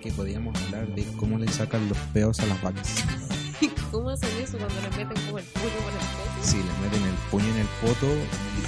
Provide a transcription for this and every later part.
que podíamos hablar de cómo le sacan los peos a las vacas. ¿Cómo hacen eso cuando le meten como el puño por el poto? Sí, les meten el puño en el poto,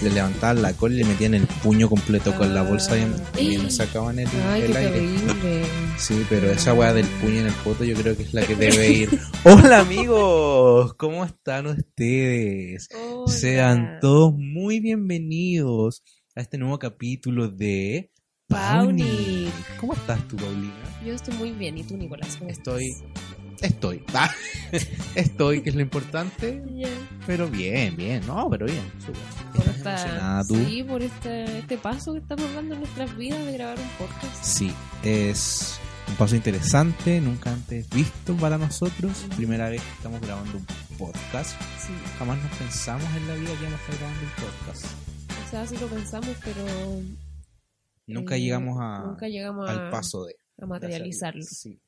le levantaban la cola y le metían el puño completo con la bolsa y, le sacaban el, Ay, el aire. terrible. Sí, pero esa weá del puño en el poto yo creo que es la que debe ir. Hola amigos, ¿cómo están ustedes? Hola. Sean todos muy bienvenidos a este nuevo capítulo de Pauni. ¿Cómo estás tú, Paulina? Yo estoy muy bien. ¿Y tú, Nicolás? ¿Cómo Estoy, estás? estoy, Ah, estoy, que es lo importante, Bien. pero bien, bien, no, pero bien, súper. Por ¿Estás esta- tú? Sí, por este, este paso que estamos dando en nuestras vidas de grabar un podcast. Sí, es un paso interesante, nunca antes visto para nosotros. Primera vez que estamos grabando un podcast. Sí. Jamás nos pensamos en la vida que íbamos a estar grabando un podcast. O sea, sí lo pensamos, pero Nunca eh, llegamos a, nunca llegamos al paso de a materializarlo. Sí.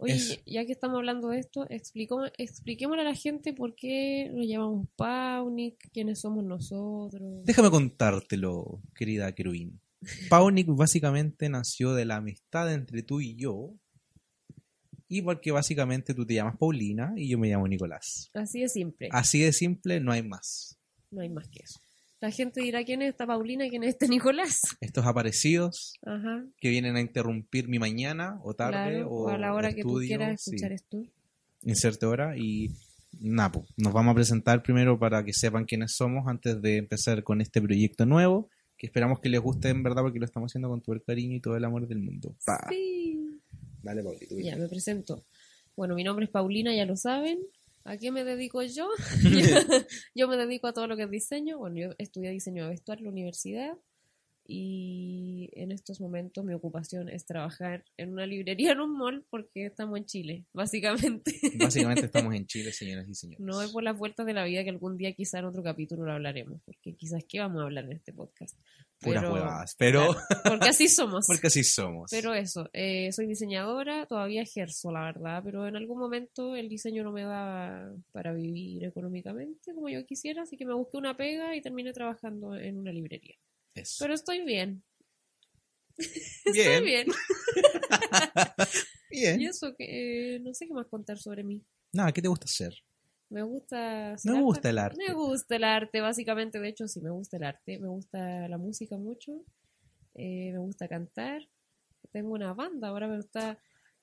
Oye, ya que estamos hablando de esto, explicó, expliquémosle a la gente por qué nos llamamos Paunic, quiénes somos nosotros. Déjame contártelo, querida Querubín. Paunik básicamente nació de la amistad entre tú y yo. Y porque básicamente tú te llamas Paulina y yo me llamo Nicolás. Así de simple, Así de simple, no hay más. no hay más que eso. La gente dirá quién es esta Paulina y quién es este Nicolás. Estos aparecidos Ajá, que vienen a interrumpir mi mañana o tarde claro, o, o a la hora que tú estudio, quieras sí, escuchar esto. inserte hora y nada, po, nos vamos a presentar primero para que sepan quiénes somos antes de empezar con este proyecto nuevo que esperamos que les guste en verdad porque lo estamos haciendo con todo el cariño y todo el amor del mundo. Pa. Sí. Dale, Paulito. Ya, me presento. Bueno, mi nombre es Paulina, ya lo saben. ¿A qué me dedico yo? yo, me dedico a todo lo que es diseño. Bueno, yo estudié diseño de vestuario en la universidad y en estos momentos mi ocupación es trabajar en una librería en un mall porque estamos en Chile, básicamente. Básicamente estamos en Chile, señoras y señores. No es por las vueltas de la vida que algún día quizá en otro capítulo lo hablaremos, porque quizás qué vamos a hablar en este podcast. Puras Pero- huevadas, pero Claro, porque así somos. porque así somos. Pero eso, eh, soy diseñadora, todavía ejerzo, la verdad, pero en algún momento el diseño no me da para vivir económicamente como yo quisiera, así que me busqué una pega y terminé trabajando en una librería. Eso. Pero estoy bien, Bien, estoy bien. bien. Y eso, que eh, no sé qué más contar sobre mí. Nada, ¿qué te gusta hacer? Me gusta... Me arte. gusta el arte. Me gusta el arte, básicamente, de hecho sí, me gusta el arte, me gusta la música mucho, eh, me gusta cantar. Tengo una banda, ahora me gusta...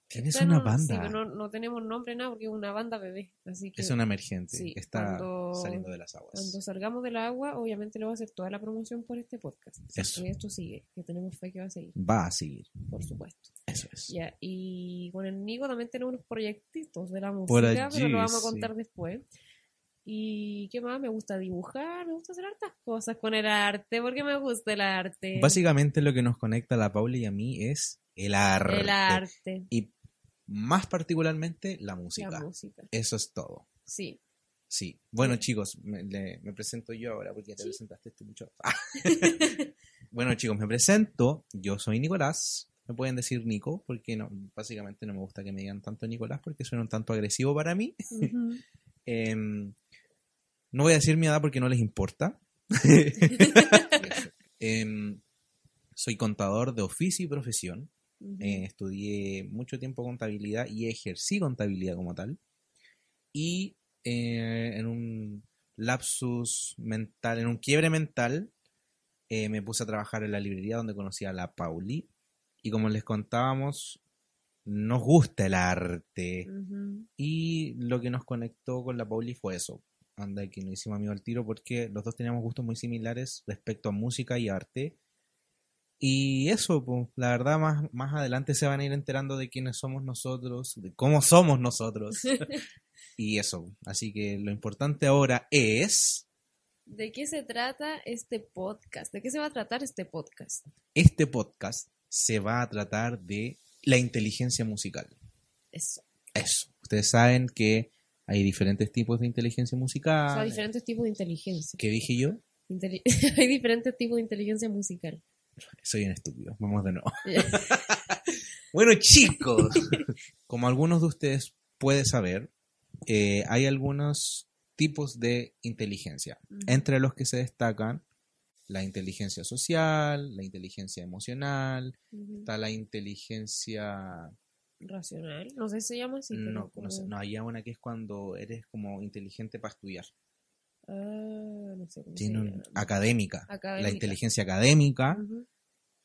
Tienes una un- banda. Sí, pero no, no tenemos nombre nada porque es una banda bebé, así que... Es una emergente. Sí, está cuando- saliendo de las aguas. Cuando salgamos del agua, obviamente le voy a hacer toda la promoción por este podcast. Eso. que esto sigue, que tenemos fe que va a seguir, Va a seguir. por supuesto. Eso es. Ya, y con el Nico también tenemos unos proyectitos de la música, Por pero allí, lo vamos a sí. contar después. Y qué más, me gusta dibujar, me gusta hacer hartas cosas con el arte, porque me gusta el arte. Básicamente lo que nos conecta a la Paula y a mí es el arte. el arte, Y más particularmente la música. la música. Eso es todo. Sí, Sí. Bueno, Sí. chicos, me, le- me presento yo ahora porque ya te Sí. presentaste tú mucho. bueno, chicos, me presento. Yo soy Nicolás. Me pueden decir Nico porque no, básicamente no me gusta que me digan tanto Nicolás porque suena un tanto agresivo para mí. Em, no voy a decir mi edad porque no les importa. Em, soy contador de oficio y profesión. Ujú. Eh, estudié mucho tiempo contabilidad y ejercí contabilidad como tal. Y eh, en un lapsus mental, en un quiebre mental, eh, me puse a trabajar en la librería donde conocí a la Pauli. Y como les contábamos, nos gusta el arte. Ujú. Y lo que nos conectó con la Pauli fue eso. Anda, que nos hicimos amigos al tiro porque los dos teníamos gustos muy similares respecto a música y arte. Y eso, pues, la verdad, más, más adelante se van a ir enterando de quiénes somos nosotros, de cómo somos nosotros. y eso, así que lo importante ahora es ¿De qué se trata este podcast? ¿De qué se va a tratar este podcast? este podcast se va a tratar de la inteligencia musical. Eso. Eso. Ustedes saben que hay diferentes tipos de inteligencia O musical. sea, diferentes tipos de inteligencia. ¿Qué dije yo? Hay diferentes tipos de inteligencia musical. Soy un estúpido. Vamos de nuevo. Bueno, chicos, como algunos de ustedes pueden saber, eh, hay algunos tipos de inteligencia, entre los que se destacan la inteligencia social, la inteligencia emocional, está la inteligencia... Racional. No sé si se llama así. No, no, sé, como- no, hay una que es cuando eres como inteligente para estudiar. Ah, no sé cómo se Tiene un- llama. académica, la inteligencia académica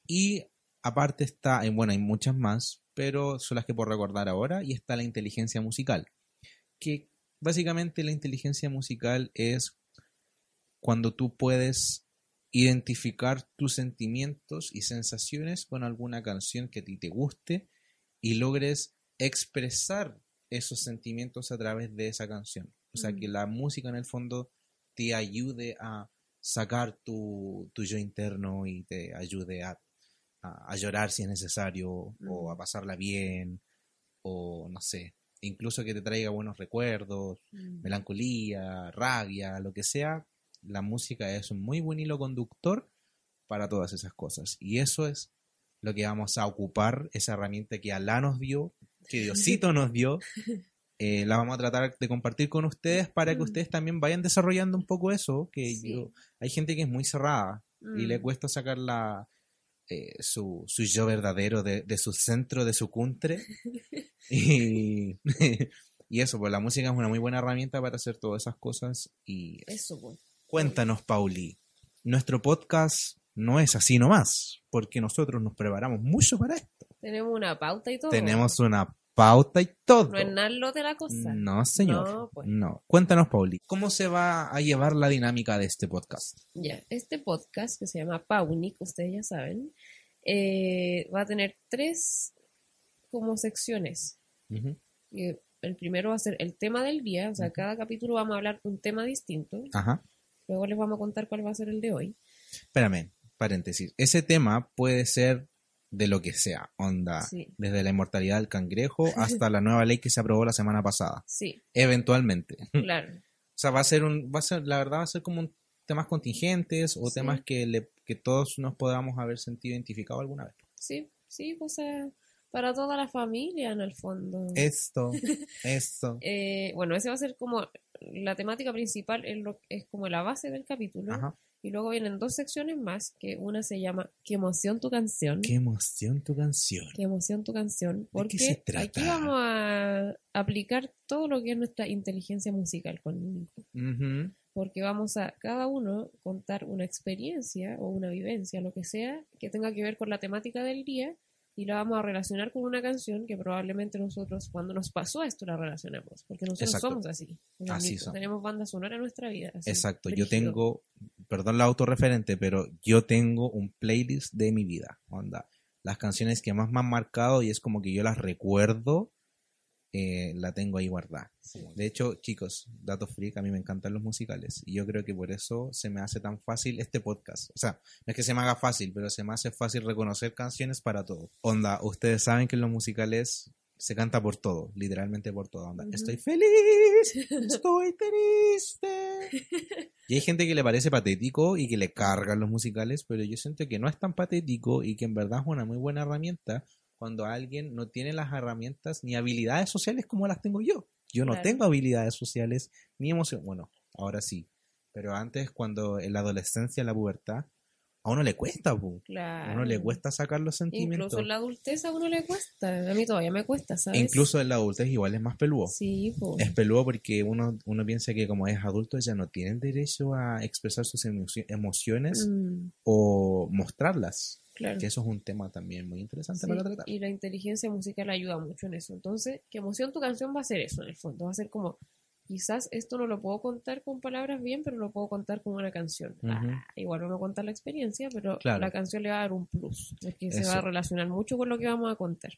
y aparte está, eh, bueno, hay muchas más, pero son las que puedo recordar ahora y está la inteligencia musical, que básicamente la inteligencia musical es cuando tú puedes identificar tus sentimientos y sensaciones con alguna canción que a ti te guste y logres expresar esos sentimientos a través de esa canción. O sea, Mm. que la música en el fondo te ayude a sacar tu, tu yo interno y te ayude a, a, a llorar si es necesario o a pasarla bien o no sé, incluso que te traiga buenos recuerdos, Mm. melancolía, rabia, lo que sea, la música es un muy buen hilo conductor para todas esas cosas. Y eso es lo que vamos a ocupar, esa herramienta que Alá nos dio, que Diosito nos dio. Eh, la vamos a tratar de compartir con ustedes para que Mm. ustedes también vayan desarrollando un poco eso, que Sí. yo, hay gente que es muy cerrada y le Mm. cuesta sacar la, eh, su, su yo verdadero de, de su centro, de su cuntre. y, y eso, pues la música es una muy buena herramienta para hacer todas esas cosas. Y Eso, pues. cuéntanos, Pauli, nuestro podcast no es así nomás, porque nosotros nos preparamos mucho para esto. Tenemos una pauta y todo. Tenemos una pauta y todo. No es nada lo de la cosa. No, señor. No, pues. No. Cuéntanos, Pauli, ¿cómo se va a llevar la dinámica de este podcast? Ya, este podcast que se llama Paunic, ustedes ya saben, eh, va a tener tres como secciones. Y el primero va a ser el tema del día, o sea, cada capítulo vamos a hablar un tema distinto. Ajá. Luego les vamos a contar cuál va a ser el de hoy. Espérame, paréntesis. Ese tema puede ser de lo que sea, onda, Sí. desde la inmortalidad del cangrejo hasta la nueva ley que se aprobó la semana pasada, Sí, eventualmente. O claro. sea, va a ser un, va a ser, la verdad va a ser como un temas contingentes o Sí. temas que le, que todos nos podamos haber sentido identificado alguna vez. Sí, sí, o sea, para toda la familia en el fondo. Esto, esto. Eh, bueno, ese va a ser como la temática principal, es, lo, es como la base del capítulo. Ajá. Y luego vienen dos secciones más, que una se llama ¿Qué emoción tu canción? Qué emoción tu canción. Qué emoción tu canción, ¿De qué porque se trata? aquí vamos a aplicar todo lo que es nuestra inteligencia musical con Nico. Porque vamos a cada uno contar una experiencia o una vivencia, lo que sea, que tenga que ver con la temática del día y la vamos a relacionar con una canción que probablemente nosotros cuando nos pasó esto la relacionamos, porque nosotros Exacto. somos así. Así somos. Tenemos banda sonora en nuestra vida. así, Exacto, yo tengo, perdón la autorreferente, pero yo tengo un playlist de mi vida, onda. Las canciones que más me han marcado y es como que yo las recuerdo, eh, la tengo ahí guardada. Sí. De hecho, chicos, dato freak, a mí me encantan los musicales y yo creo que por eso se me hace tan fácil este podcast. O sea, no es que se me haga fácil, pero se me hace fácil reconocer canciones para todo. Onda, ustedes saben que en los musicales se canta por todo, literalmente por todo. Onda, Ujú. estoy feliz, estoy triste. Y hay gente que le parece patético y que le cargan los musicales, pero yo siento que no es tan patético y que en verdad es una muy buena herramienta cuando alguien no tiene las herramientas ni habilidades sociales como las tengo yo. Yo no Claro. tengo habilidades sociales ni emoción. Bueno, ahora sí. Pero antes, cuando en la adolescencia, en la pubertad, a uno le cuesta, a Claro. uno le cuesta sacar los sentimientos. Incluso en la adultez a uno le cuesta. A mí todavía me cuesta, ¿sabes? Incluso en la adultez igual es más peludo. Sí, po. Es peludo porque uno, uno piensa que como es adulto ya no tienen derecho a expresar sus emoci- emociones Mm, o mostrarlas. claro. Que eso es un tema también muy interesante Sí, para tratar. y la inteligencia musical ayuda mucho en eso. Entonces, ¿qué emoción tu canción va a ser eso en el fondo? Va a ser como, quizás esto no lo puedo contar con palabras bien, pero lo puedo contar con una canción. Ah, igual vamos a contar la experiencia, pero Claro. la canción le va a dar un plus, porque se Eso. va a relacionar mucho con lo que vamos a contar.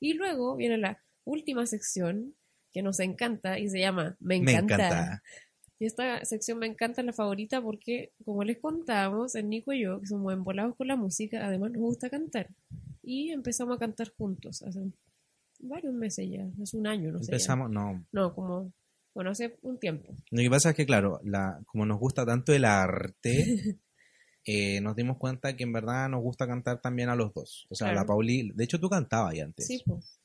Y luego viene la última sección que nos encanta y se llama Me Me encanta. encanta. Y esta sección me encanta, es la favorita, porque como les contamos, el Nico y yo, que somos embolados con la música, además nos gusta cantar. Y empezamos a cantar juntos hace varios meses ya, hace un año, no sé. ya. Empezamos, no. No, como, bueno, hace un tiempo. Lo que pasa es que, claro, la, como nos gusta tanto el arte, eh, nos dimos cuenta que en verdad nos gusta cantar también a los dos. O sea, Claro. la Pauli, de hecho tú cantabas ya antes. Sí, pues,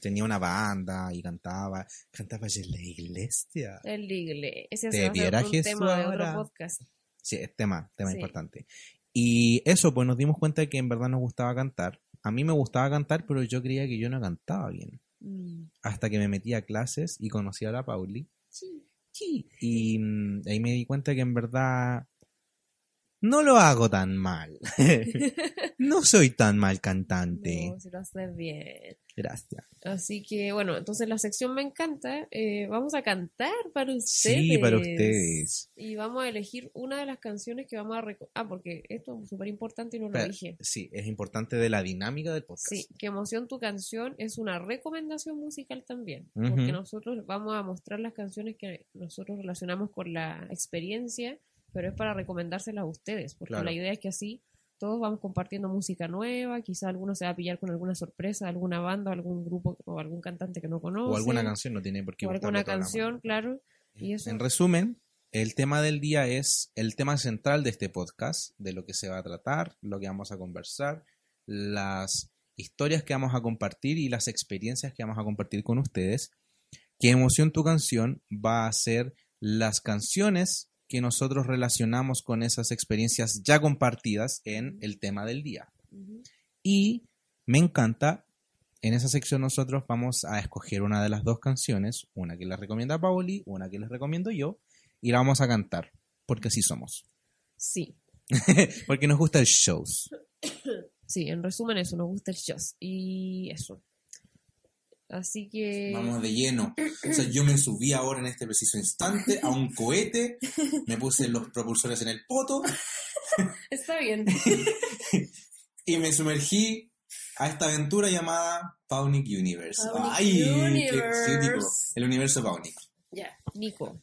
Tenía una banda y cantaba, cantaba en la iglesia. el iglesia. Ese Te viera Jesús tema de otro podcast. Sí, es tema, tema Sí. importante. Y eso, pues nos dimos cuenta de que en verdad nos gustaba cantar. A mí me gustaba cantar, pero yo creía que yo no cantaba bien. Mm, Hasta que me metí a clases y conocí a la Pauli. sí. Y mm, ahí me di cuenta que en verdad no lo hago tan mal. no soy tan mal cantante. No, si lo haces bien. Gracias. Así que, bueno, entonces la sección me encanta. Eh, vamos a cantar para ustedes. Sí, para ustedes. Y vamos a elegir una de las canciones que vamos a... Ah, porque esto es súper importante y no lo dije. Sí, es importante de la dinámica del podcast. Sí, que Emoción tu canción es una recomendación musical también, porque nosotros vamos a mostrar las canciones que nosotros relacionamos con la experiencia, pero es para recomendárselas a ustedes, porque Claro. la idea es que así todos vamos compartiendo música nueva, quizá alguno se va a pillar con alguna sorpresa, alguna banda, algún grupo o algún cantante que no conoce, O alguna canción, no tiene por qué o alguna canción, claro, y eso En resumen, el tema del día es el tema central de este podcast, de lo que se va a tratar, lo que vamos a conversar, las historias que vamos a compartir y las experiencias que vamos a compartir con ustedes. Que Emoción tu canción va a ser las canciones que nosotros relacionamos con esas experiencias ya compartidas en el tema del día. Y me encanta, en esa sección nosotros vamos a escoger una de las dos canciones, una que les recomienda Pauli, una que les recomiendo yo, y la vamos a cantar, porque así somos. sí, porque nos gusta el shows. sí, en resumen eso, nos gusta el jazz, y eso. Así que... Vamos de lleno. O sea, yo me subí ahora en este preciso instante a un cohete, me puse los propulsores en el poto Está bien. y me sumergí a esta aventura llamada Paunic Universe. Paunic ¡Ay! qué exótico. El universo Paunic. Ya, Nico,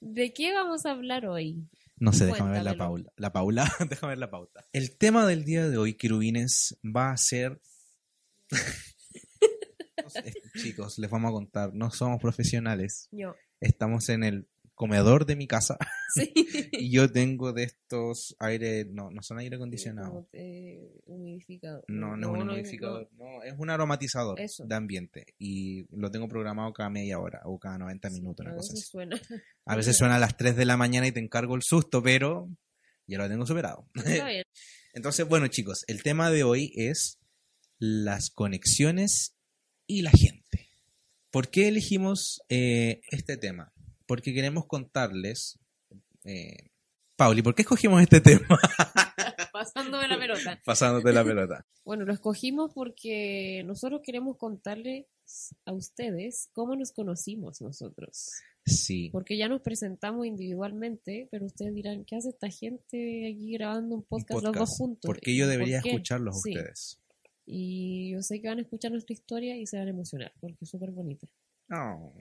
¿de qué vamos a hablar hoy? No sé, déjame ver la Cuéntamelo. Paula. La Paula, déjame ver la pauta. El tema del día de hoy, querubines, va a ser... Chicos, les vamos a contar, no somos profesionales. Yo. Estamos en el comedor de mi casa Sí. y yo tengo de estos aire, no, no son aire acondicionado. Eh, humidificador. No, no es un humidificador, no, es un aromatizador Eso. de ambiente y lo tengo programado cada media hora o cada 90 minutos, A una cosa veces así. suena. A veces suena a las 3 de la mañana y te encargo el susto, pero ya lo tengo superado. Está bien. Entonces, bueno, chicos, el tema de hoy es las conexiones y la gente. ¿Por qué elegimos eh, este tema? Porque queremos contarles. Eh, Pauli, ¿por qué escogimos este tema? Pasándome la pelota. Pasándote la pelota. Bueno, lo escogimos porque nosotros queremos contarles a ustedes cómo nos conocimos nosotros. Sí. Porque ya nos presentamos individualmente, pero ustedes dirán, ¿qué hace esta gente aquí grabando un podcast, los dos juntos? ¿Por qué yo ¿Y debería por escucharlos a Sí. ustedes? Y yo sé que van a escuchar nuestra historia y se van a emocionar, porque es súper bonita. No.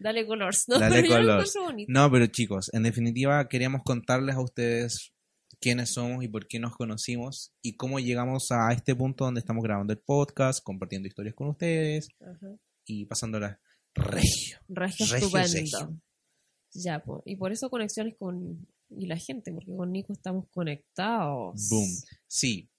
Dale colors, ¿no? Dale Pero colors. No, pero chicos, en definitiva queríamos contarles a ustedes quiénes somos y por qué nos conocimos y cómo llegamos a este punto donde estamos grabando el podcast, compartiendo historias con ustedes Ajá. y pasándolas regio. Regio Regio, estupendo. regio. Ya, po. y por eso conexiones con y la gente, porque con Nico estamos conectados. Boom. Sí.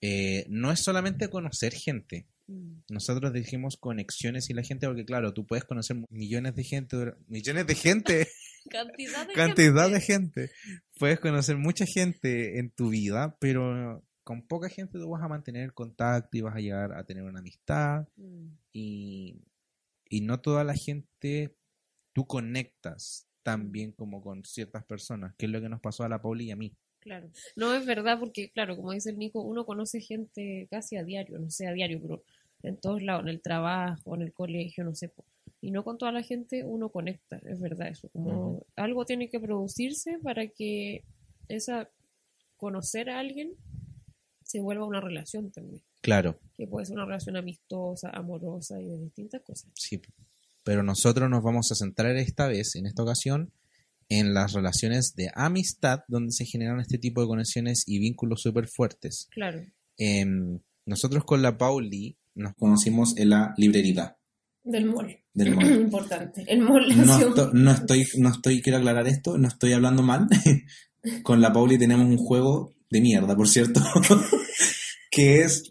Eh, no es solamente conocer gente. Mm. Nosotros dijimos conexiones y la gente, porque claro, tú puedes conocer millones de gente, millones de gente, Cantidad de cantidad gente. de gente. Puedes conocer mucha gente en tu vida, pero con poca gente tú vas a mantener contacto y vas a llegar a tener una amistad Mm. y, y no toda la gente tú conectas tan bien como con ciertas personas, que es lo que nos pasó a la Pauli y a mí. Claro. No es verdad porque, claro, como dice el Nico, uno conoce gente casi a diario, no sé a diario, pero en todos lados, en el trabajo, en el colegio, no sé. Y no con toda la gente uno conecta, es verdad eso. Como algo tiene que producirse para que esa conocer a alguien se vuelva una relación también. Claro, Que puede ser una relación amistosa, amorosa y de distintas cosas. sí. Pero nosotros nos vamos a centrar esta vez, en esta ocasión, en las relaciones de amistad, donde se generan este tipo de conexiones y vínculos súper fuertes. Claro. Em, nosotros con la Pauli nos Conocimos en la librería Del mall. del mall. Importante. El mall No, nació- esto- no estoy, no estoy, quiero aclarar esto, no estoy hablando mal. Con la Pauli tenemos un juego de mierda, por cierto, que es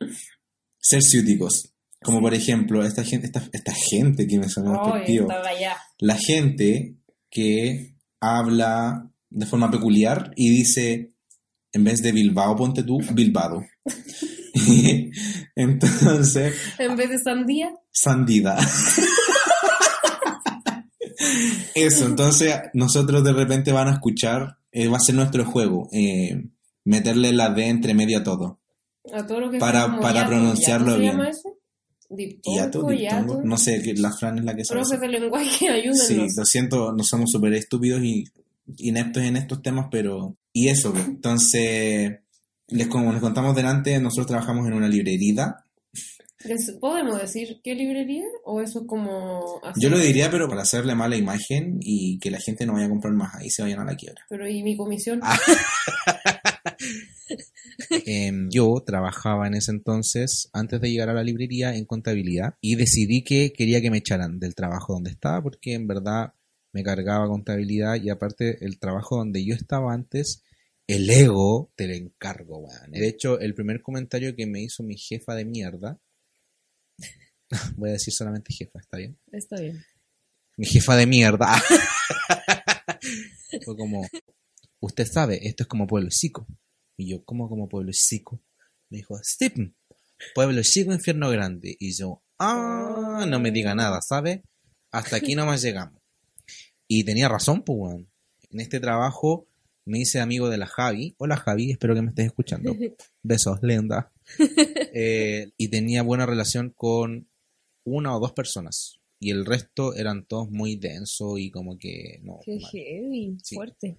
ser ciúticos. Como por ejemplo, esta gente, esta, esta gente que me sonó estaba allá. La gente que habla de forma peculiar y dice, en vez de Bilbao, ponte tú, Bilbado. Entonces, En vez de sandía, Sandida. Eso, entonces nosotros de repente van a escuchar, eh, va a ser nuestro juego, eh, meterle la D entre medio a todo. a todo lo que Para- sea para pronunciarlo ¿yato se bien. llama eso? Hiato, Diptongo, no sé, que la Fran es la que sabe. Profes de lenguaje, ayúdenos. Sí, lo siento, no somos súper estúpidos y ineptos en estos temas, pero... Y eso, pues, entonces, les, como les contamos delante, nosotros trabajamos en una librería. ¿Podemos decir qué librería? ¿O eso es como... Yo lo diría, pero para hacerle mala imagen y que la gente no vaya a comprar más ahí, se vayan a la quiebra. Pero ¿y mi comisión? Ah. Em, yo trabajaba en ese entonces, antes de llegar a la librería, en contabilidad y decidí que quería que me echaran del trabajo donde estaba porque en verdad me cargaba contabilidad y aparte el trabajo donde yo estaba antes, el ego te lo encargo, weón. De hecho, el primer comentario que me hizo mi jefa de mierda, voy a decir solamente jefa, ¿está bien? Está bien. mi jefa de mierda. Fue como, usted sabe, esto es como pueblo chico. Y yo, ¿cómo como pueblo chico? Me dijo, Stephen, pueblo chico, infierno grande. Y yo, ah, no me diga nada, ¿sabe? Hasta aquí nomás llegamos. Y tenía razón, pues. En este trabajo me hice amigo de la Javi. Hola Javi, espero que me estés escuchando. Besos, lenda. Eh, y tenía buena relación con una o dos personas. Y el resto eran todos muy densos y como que no, Qué heavy, Sí. fuerte.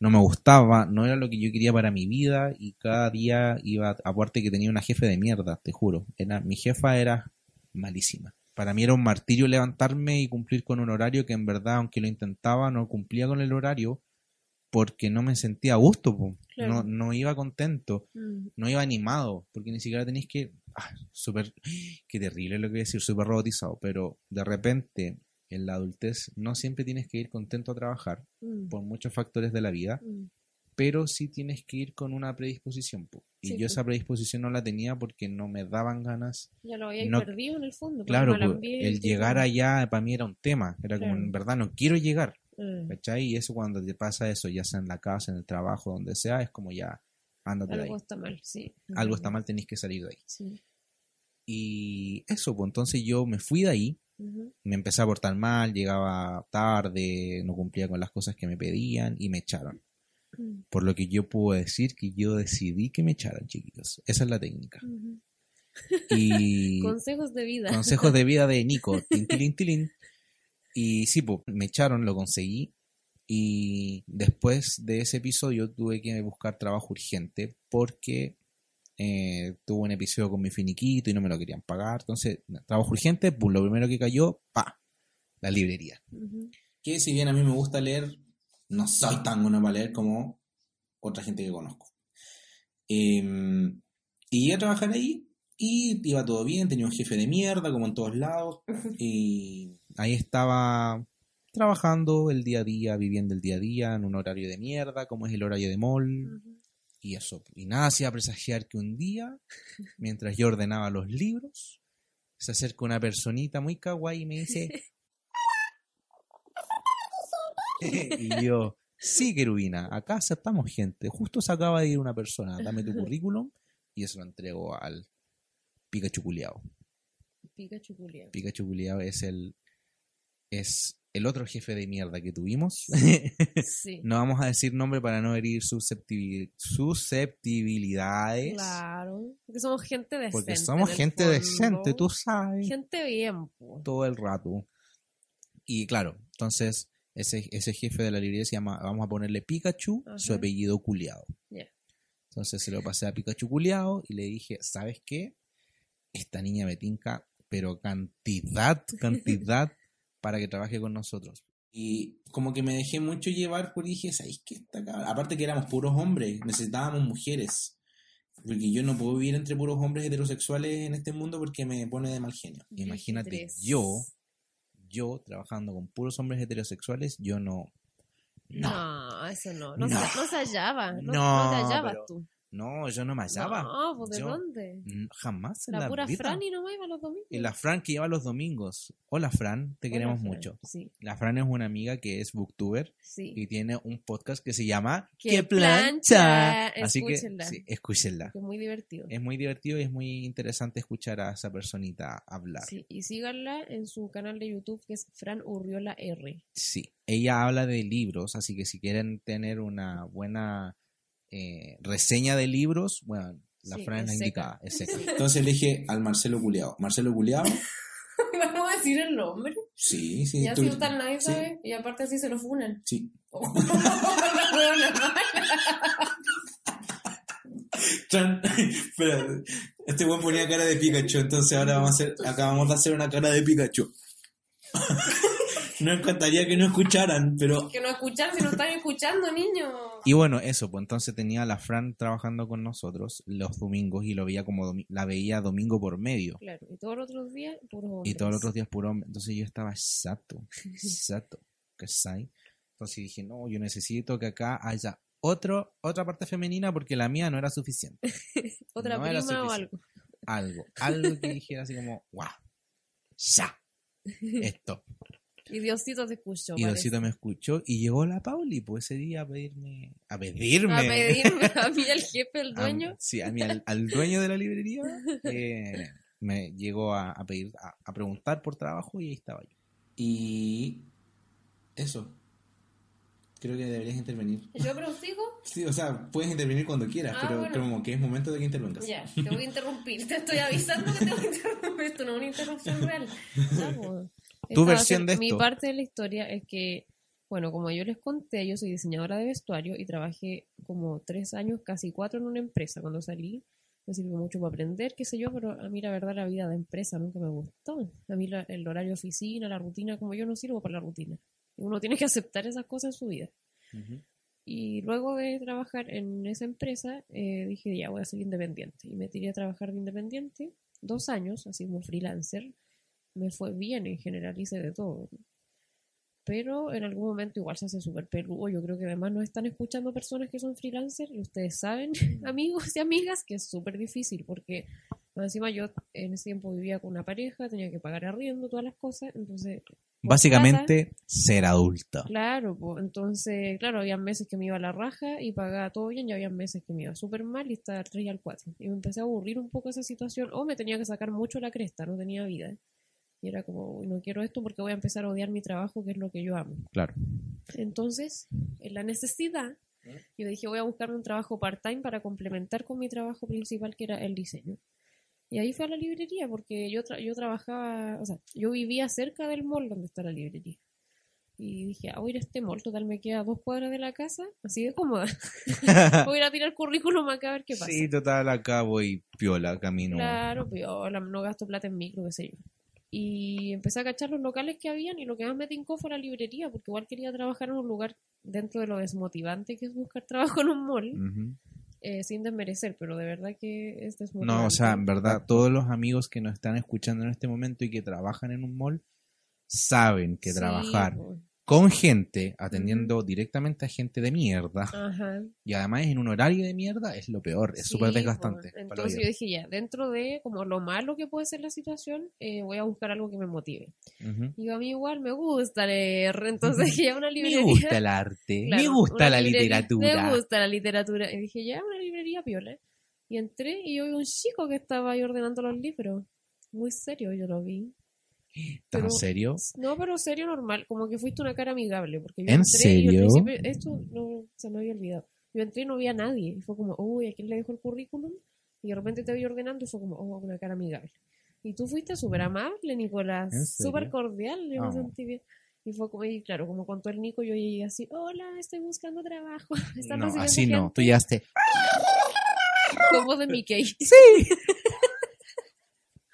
No me gustaba, no era lo que yo quería para mi vida y cada día iba, aparte que tenía una jefe de mierda, te juro. Era, mi jefa era malísima. Para mí era un martirio levantarme y cumplir con un horario que en verdad, aunque lo intentaba, no cumplía con el horario porque no me sentía a gusto. Claro. no, no iba contento Mm. no iba animado, porque ni siquiera tenéis que... Ah, súper... Qué terrible lo que voy a decir, súper robotizado, pero de repente en la adultez no siempre tienes que ir contento a trabajar Mm. por muchos factores de la vida, Mm. pero sí tienes que ir con una predisposición. po. Y Sí, yo esa predisposición no la tenía porque no me daban ganas. Ya lo habíais No- perdido en el fondo. por Claro, el llegar allá para mí era un tema, era como Claro. en verdad no quiero llegar, Mm. Y eso cuando te pasa eso, ya sea en la casa, en el trabajo, donde sea, es como ya, ándate de ahí. Algo está mal, sí. Algo está mal, tenéis que salir de ahí. Sí. Y eso, pues entonces yo me fui de ahí, Me empecé a portar mal, llegaba tarde, no cumplía con las cosas que me pedían y me echaron. Mm. Por lo que yo puedo decir que yo decidí que me echaran, chiquitos. Esa es la técnica. Y Consejos de vida. consejos de vida de Nico. tin, tilín. Y sí, pues me echaron, lo conseguí. Y después de ese episodio tuve que buscar trabajo urgente porque eh, tuve un episodio con mi finiquito y no me lo querían pagar. Entonces, trabajo urgente, pues lo primero que cayó, pa, la librería. Que si bien a mí me gusta leer, no soy tan bueno para leer como otra gente que conozco. Eh, y iba a trabajar ahí y iba todo bien, tenía un jefe de mierda como en todos lados. Y Ahí estaba trabajando el día a día, viviendo el día a día en un horario de mierda, como es el horario de mall. Y eso. Y nada hacía presagiar que un día, mientras yo ordenaba los libros, se acerca una personita muy kawaii y me dice... y yo, sí, querubina, acá aceptamos gente. Justo se acaba de ir una persona, dame tu currículum. Y eso lo entrego al Pikachu culiao. Pikachu culiao. Pikachu culiao es el... Es el otro jefe de mierda que tuvimos. Sí. no vamos a decir nombre para no herir susceptibil- susceptibilidades. Claro. Porque somos gente decente. Porque somos gente fondo. decente, tú sabes, Gente bien, po. todo el rato. Y claro, entonces ese, ese jefe de la librería se llama, vamos a ponerle Pikachu, su apellido culiado. Ya. Entonces se lo pasé a Pikachu culiado y le dije, ¿sabes qué? Esta niña me tinca, pero cantidad, cantidad para que trabaje con nosotros. Y como que me dejé mucho llevar por dije, ¿sabéis qué? Esta cabra-?" Aparte que éramos puros hombres, necesitábamos mujeres. Porque yo no puedo vivir entre puros hombres heterosexuales en este mundo porque me pone de mal genio. Imagínate, Tres. yo, yo trabajando con puros hombres heterosexuales, yo no... No, eso no. No, No. Se, no se hallaba. No, No, no te hallabas pero- tú. No, yo no me hallaba. No, pues ¿de Yo- dónde? Jamás en La la, pura vida. Franny nomás iba los domingos. Y la Fran que lleva los domingos. Hola Fran, te Hola, queremos Fran. mucho. Sí, La Fran es una amiga que es booktuber sí. y tiene un podcast que se llama ¡Qué ¡Qué plancha! plancha! Así que Escúchenla. sí, escúchenla. Que es muy divertido. Es muy divertido y es muy interesante escuchar a esa personita hablar. Sí. Sí, y síganla en su canal de YouTube que es Fran Urriola R. ella habla de libros, así que si quieren tener una buena eh, reseña de libros, bueno, la Sí, Fran es es la seca. indicada, es seca. Entonces elige al Marcelo Culeado. Marcelo Culeado, ¿Vamos a decir el nombre? sí, sí. Ya tú- si total nadie sí, sabe. Y aparte así se lo funan. Sí. Chan. Espera, este buen ponía cara de Pikachu, entonces ahora vamos a hacer, acabamos de hacer una cara de Pikachu. Nos encantaría que no escucharan, pero que no escuchan si no están escuchando, niños. Y bueno, eso, pues entonces tenía a la Fran trabajando con nosotros los domingos y lo veía como domi- la veía domingo por medio. Claro, y todos los otros días, puros hombres. Y todos los otros días puro hombre. Entonces yo estaba exacto, exacto, ¿cachai? Entonces dije, no, yo necesito que acá haya otro, otra parte femenina porque la mía no era suficiente. Otra no era prima o suficiente. algo. Algo, algo que dijera así como, wow, ya, esto. Y Diosito te escuchó. Y parece. Diosito me escuchó y llegó la Pauli, pues ese día a pedirme, a pedirme. A pedirme a mí, el jefe, el a- dueño. sí, a mí, al, al dueño de la librería, eh, me llegó a, a pedir, a, a preguntar por trabajo y ahí estaba yo. y eso. Creo que deberías intervenir. ¿Yo prosigo? Sí, o sea, puedes intervenir cuando quieras, Ah, pero bueno. como que es momento de que intervengas. Ya, te voy a interrumpir. Te estoy avisando que te voy a interrumpir. Esto no es una interrupción real. Ya, pues. Tu Esta versión de Mi esto. parte de la historia es que, bueno, como yo les conté, yo soy diseñadora de vestuario y trabajé como tres años, casi cuatro en una empresa. Cuando salí, me sirvió mucho para aprender, qué sé yo, pero a mí la verdad la vida de empresa nunca me gustó. A mí la- el horario de oficina, la rutina, como yo no sirvo para la rutina. Uno tiene que aceptar esas cosas en su vida. Y luego de trabajar en esa empresa, eh, dije, ya voy a ser independiente. Y me tiré a trabajar de independiente dos años, así como freelancer. Me fue bien en general, hice de todo. Pero en algún momento igual se hace súper peludo. Yo creo que además nos están escuchando personas que son freelancers y ustedes saben, amigos y amigas, que es súper difícil porque encima yo en ese tiempo vivía con una pareja, tenía que pagar arriendo, todas las cosas. Entonces Básicamente, ser adulta. Claro, pues entonces, claro, había meses que me iba a la raja y pagaba todo bien, y había meses que me iba súper mal y estaba al 3 y al 4. Y me empecé a aburrir un poco esa situación, o me tenía que sacar mucho la cresta, no tenía vida. Y era como, "Uy, no quiero esto porque voy a empezar a odiar mi trabajo, que es lo que yo amo. Claro. Entonces, en la necesidad, yo dije, voy a buscarme un trabajo part-time para complementar con mi trabajo principal, que era el diseño. Y ahí fue a la librería, porque yo, tra- yo trabajaba, o sea, yo vivía cerca del mall donde está la librería. Y dije, ah, voy a ir a este mall, total me queda a dos cuadras de la casa, así de cómoda. voy a ir a tirar currículum acá a ver qué pasa. Sí, total, acá voy piola, camino. Claro, piola, no gasto plata en micro, qué sé yo. Y empecé a cachar los locales que habían y lo que más me tincó fue la librería, porque igual quería trabajar en un lugar dentro de lo desmotivante que es buscar trabajo en un mall, eh, sin desmerecer, pero de verdad que es desmotivante. No, o sea, en verdad, todos los amigos que nos están escuchando en este momento y que trabajan en un mall saben que Sí, trabajar po. Con gente, atendiendo directamente a gente de mierda, Ajá. y además en un horario de mierda, es lo peor, es súper desgastante. Entonces yo dije, ya, dentro de como lo malo que puede ser la situación, eh, voy a buscar algo que me motive. Ujú. Y a mí igual me gusta leer, entonces dije, ya una Me librería. gusta el arte, me gusta la literatura. Me gusta la literatura. Y dije, ya, una librería piola. Y entré y yo vi un chico que estaba ahí ordenando los libros. Muy serio, yo lo vi. ¿Tan pero- serio? No, pero serio normal, como que fuiste una cara amigable. Porque yo ¿En entré y al serio? principio- esto no se me había olvidado. Yo entré y no vi a nadie. Y fue como, uy, ¿a quién le dejo el currículum? Y de repente te vi ordenando y fue como, oh, una cara amigable. Y tú fuiste súper amable, Nicolás. Súper cordial, yo me Oh. sentí bien. Y fue como, y claro, como contó el Nico, yo llegué así, hola, estoy buscando trabajo. ¿Están No, así no, gente?" tú ya esté. Con voz de Mickey. Sí.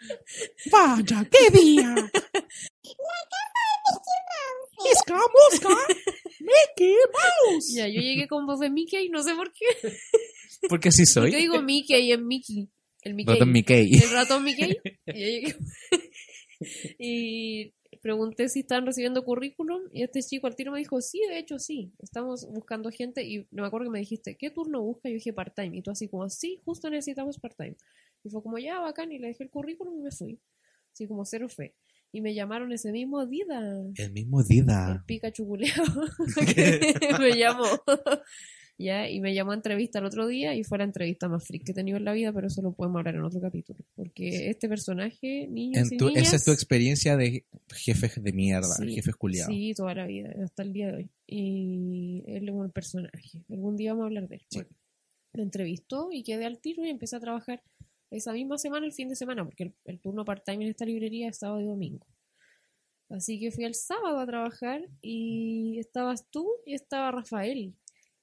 Vaya, qué día. Isca, mosca, Mickey Mouse. Ya, yo llegué con voz de Mickey, no sé por qué. Porque así soy. Yo digo Mickey en Mickey. El Mickey. Ratón Mickey. El ratón Mickey. Y, yo llegué- y pregunté si estaban recibiendo currículum y este chico al tiro me dijo, sí, de hecho sí, estamos buscando gente y me acuerdo que me dijiste, ¿qué turno busca? Y yo dije part-time y tú así como, sí, justo necesitamos part-time. Y fue como, ya, bacán, y le dejé el currículum y me fui. Así como cero fe. Y me llamaron ese mismo Dida. El mismo Dida. El Pikachu que me llamó. ya, y me llamó a entrevista el otro día y fue la entrevista más freak que he tenido en la vida, pero eso lo podemos hablar en otro capítulo. Porque este personaje, niños En y tu- niñas, esa es tu experiencia de jefes de mierda, Sí, jefes culiados. Sí, toda la vida, hasta el día de hoy. Y él es un personaje. Algún día vamos a hablar de él. Sí. Bueno, me entrevistó y quedé al tiro y empecé a trabajar esa misma semana, el fin de semana, porque el, el turno part-time en esta librería es sábado y domingo. Así que fui el sábado a trabajar y estabas tú y estaba Rafael,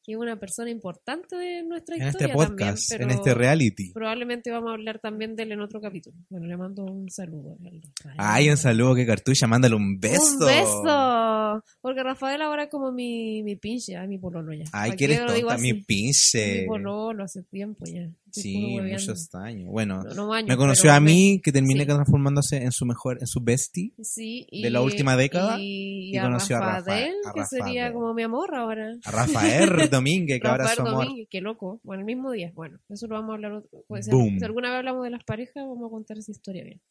que es una persona importante de nuestra En historia este podcast, también, en este reality. Probablemente vamos a hablar también de él en otro capítulo. Bueno, le mando un saludo. al Rafael. Ay, un saludo que cartucha, mándale un beso. Un beso. Porque Rafael ahora es como mi, mi pinche, ay, mi pololo ya. Ay, ¿Pa' que eres tonta, mi pinche. Mi pololo hace tiempo ya. Sí, muchos años. Bueno, No, no años, me conoció a mí, que terminé Sí. transformándose en su mejor, en su bestie. Sí, y, de la última década, Y, conoció a Rafa- Rafael, a que sería Rafael. como mi amor ahora. A Rafael Domínguez, que ahora Rafael su amor. Domínguez, qué loco. Bueno, el mismo día. Bueno, eso lo vamos a hablar pues, si- Boom. si alguna vez hablamos de las parejas, vamos a contar esa historia bien.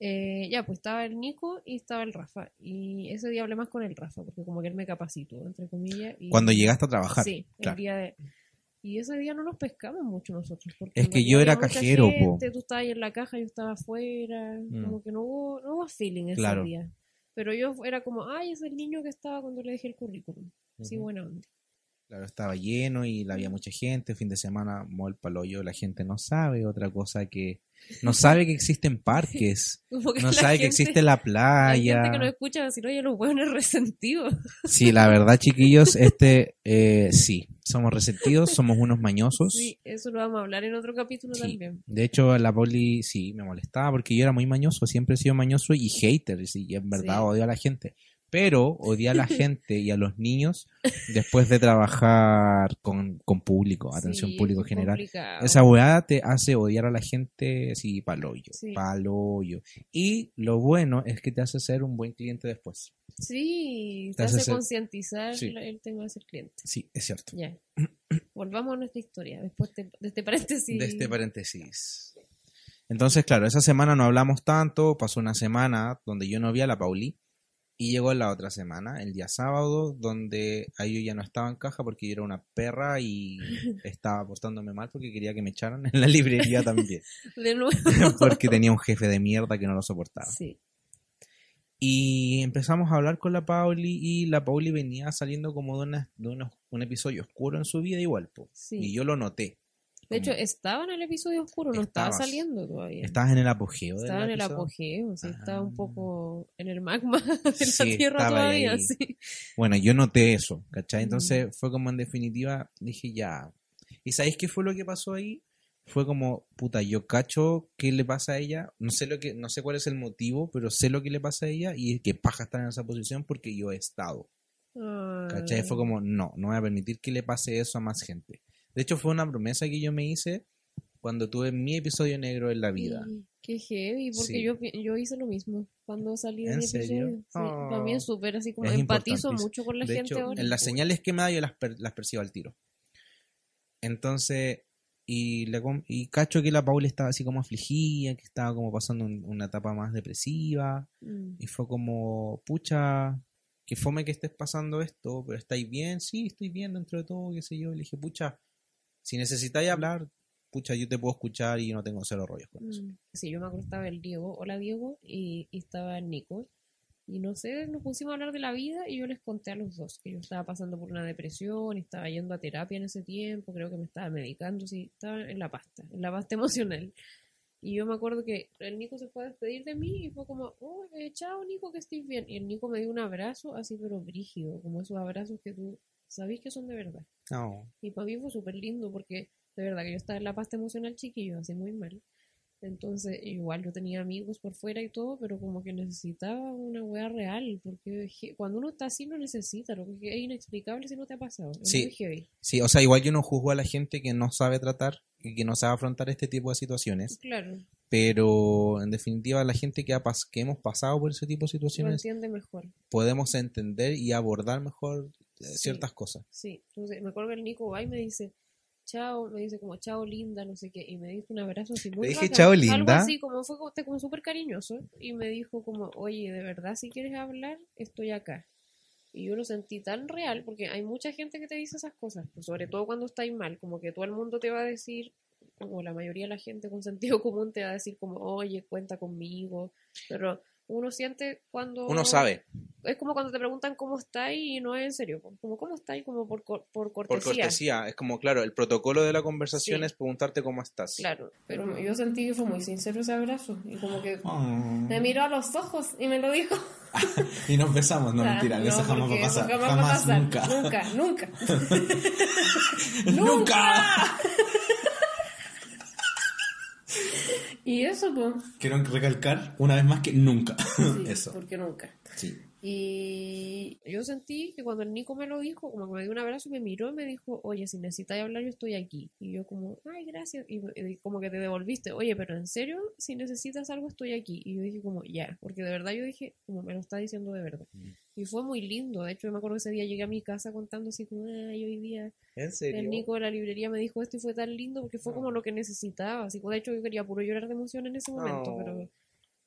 Eh, ya, pues estaba el Nico y estaba el Rafa. Y ese día hablé más con el Rafa, porque como que él me capacitó, entre comillas. y- Cuando llegaste a trabajar. Sí, el día de... Y ese día no nos pescamos mucho nosotros. Porque Es que yo era cajero, gente, Tú estabas ahí en la caja, yo estaba afuera. Mm. Como que no hubo, no hubo feeling ese Claro. día. Pero yo era como, ay, es el niño que estaba cuando le dejé el currículum. Sí, buena onda. Claro, estaba lleno y había mucha gente. Fin de semana, mol paloyo. La gente no sabe otra cosa que. No sabe que existen parques. Que No la sabe que existe la La playa. gente que nos escucha va a decir, oye, los hueones resentidos. Sí, la verdad, chiquillos, este, eh, sí, somos resentidos, somos unos mañosos. Sí, eso lo vamos a hablar en otro capítulo Sí. también. De hecho, la poli sí me molestaba porque yo era muy mañoso, siempre he sido mañoso y hater, y en verdad Sí. odio a la gente. Pero odié a la gente y a los niños después de trabajar con, con público, atención Sí, público general. complicado. Esa weá te hace odiar a la gente así paloyo, Sí. paloyo. Y lo bueno es que te hace ser un buen cliente después. Sí, te Te hace hace ser- concientizar Sí. el tema de ser cliente. Sí, es cierto. Ya. Volvamos a nuestra historia, después de, de este paréntesis. de este paréntesis. Entonces, claro, esa semana no hablamos tanto, pasó una semana donde yo no vi a la Pauli y llegó la otra semana, el día sábado, donde ahí yo ya no estaba en caja porque yo era una perra y estaba portándome mal porque quería que me echaran en la librería también, De nuevo. porque tenía un jefe de mierda que no lo soportaba. Sí. Y empezamos a hablar con la Pauli y la Pauli venía saliendo como de, una- de unos- un episodio oscuro en su vida igual, po. Sí. y yo lo noté. De hecho, estaba en el episodio oscuro, no estaba saliendo todavía. Estabas en el apogeo del Estaba en el apogeo, sí, estaba un Ah. poco en el magma de Sí, la tierra todavía, ahí. sí. Bueno, yo noté eso, ¿cachai? Mm. Entonces fue como en definitiva, dije ya. ¿Y sabéis qué fue lo que pasó ahí? Fue como, puta, yo cacho qué le pasa a ella, no sé lo que, no sé cuál es el motivo, pero sé lo que le pasa a ella y que paja estar en esa posición porque yo he estado. ¿Cachai? Ah, Fue como, no, no voy a permitir que le pase eso a más gente. De hecho, fue una promesa que yo me hice cuando tuve mi episodio negro en la vida. sí, Qué heavy, porque Sí. yo, yo hice lo mismo cuando salí de ¿En mi serio? episodio. Sí, Oh. también súper así como Es empatizo mucho con la de gente hecho, ahora. en las señales que me da yo las, per- las percibo al tiro. Entonces, y, le com- y cacho que la Paula estaba así como afligida, que estaba como pasando un- una etapa más depresiva. Mm. Y fue como, pucha, que fome que estés pasando esto, pero ¿estáis bien? Sí, estoy bien dentro de todo, qué sé yo. Le dije, pucha, si necesitáis hablar, pucha, yo te puedo escuchar y no tengo cero rollos con eso. Mm. Sí, yo me acuerdo estaba el Diego, hola Diego, y, y estaba el Nico. Y no sé, nos pusimos a hablar de la vida y yo les conté a los dos que yo estaba pasando por una depresión estaba yendo a terapia en ese tiempo, creo que me estaba medicando, sí, estaba en la pasta, en la pasta emocional. Y yo me acuerdo que el Nico se fue a despedir de mí y fue como, oh, eh, chao Nico, que estés bien. Y el Nico me dio un abrazo así, pero brígido, como esos abrazos que tú sabés que son de verdad. No. Y para mí fue súper lindo porque de verdad que yo estaba en la pasta emocional chiquillo, así muy mal. Entonces, igual yo tenía amigos por fuera y todo, pero como que necesitaba una wea real, porque cuando uno está así lo necesita, lo que es inexplicable si no te ha pasado. Es Sí. muy heavy. Sí, o sea, igual yo no juzgo a la gente que no sabe tratar y que no sabe afrontar este tipo de situaciones. Claro. Pero en definitiva, la gente que, ha pas- que hemos pasado por ese tipo de Lo situaciones entiende mejor. podemos entender y abordar mejor Sí. ciertas cosas. Sí, entonces me acuerdo que el Nico va y me dice, chao, me dice como chao linda, no sé qué, y me dijo un abrazo así muy ¿Le dije. "Chao, Algo linda"? así, como fue como, como súper cariñoso, y me dijo como, oye, de verdad, si quieres hablar, estoy acá. Y yo lo sentí tan real, porque hay mucha gente que te dice esas cosas, pues, sobre todo cuando estáis mal, como que todo el mundo te va a decir, como la mayoría de la gente con sentido común te va a decir como, oye, cuenta conmigo, pero uno siente cuando... Uno sabe, Es como cuando te preguntan cómo estáis y no es en serio, como cómo estáis, como por, por por cortesía. cortesía. Es como, claro, el protocolo de la conversación Sí. es preguntarte cómo estás. Claro, pero yo sentí que fue muy sincero ese abrazo y como que Oh. me miró a los ojos y me lo dijo. Y nos besamos, no Ah, mentira, eso jamás va a pasar. jamás Jamás, va a nunca. Nunca, nunca. ¡Nunca! Y eso, pues. Quiero recalcar una vez más que nunca. Sí, Eso. Porque nunca. Sí. Y yo sentí que cuando el Nico me lo dijo, como que me dio un abrazo, me miró y me dijo, oye, si necesitas hablar, yo estoy aquí. Y yo como, ay, gracias. Y, y como que te devolviste, oye, pero en serio, si necesitas algo, estoy aquí. Y yo dije como, ya, porque de verdad yo dije, como me lo está diciendo de verdad. Y fue muy lindo. De hecho, yo me acuerdo que ese día llegué a mi casa contando así como, ay, hoy día ¿En serio? el Nico de la librería me dijo esto y fue tan lindo porque fue como lo que necesitaba. Así, de hecho, yo quería puro llorar de emoción en ese momento, pero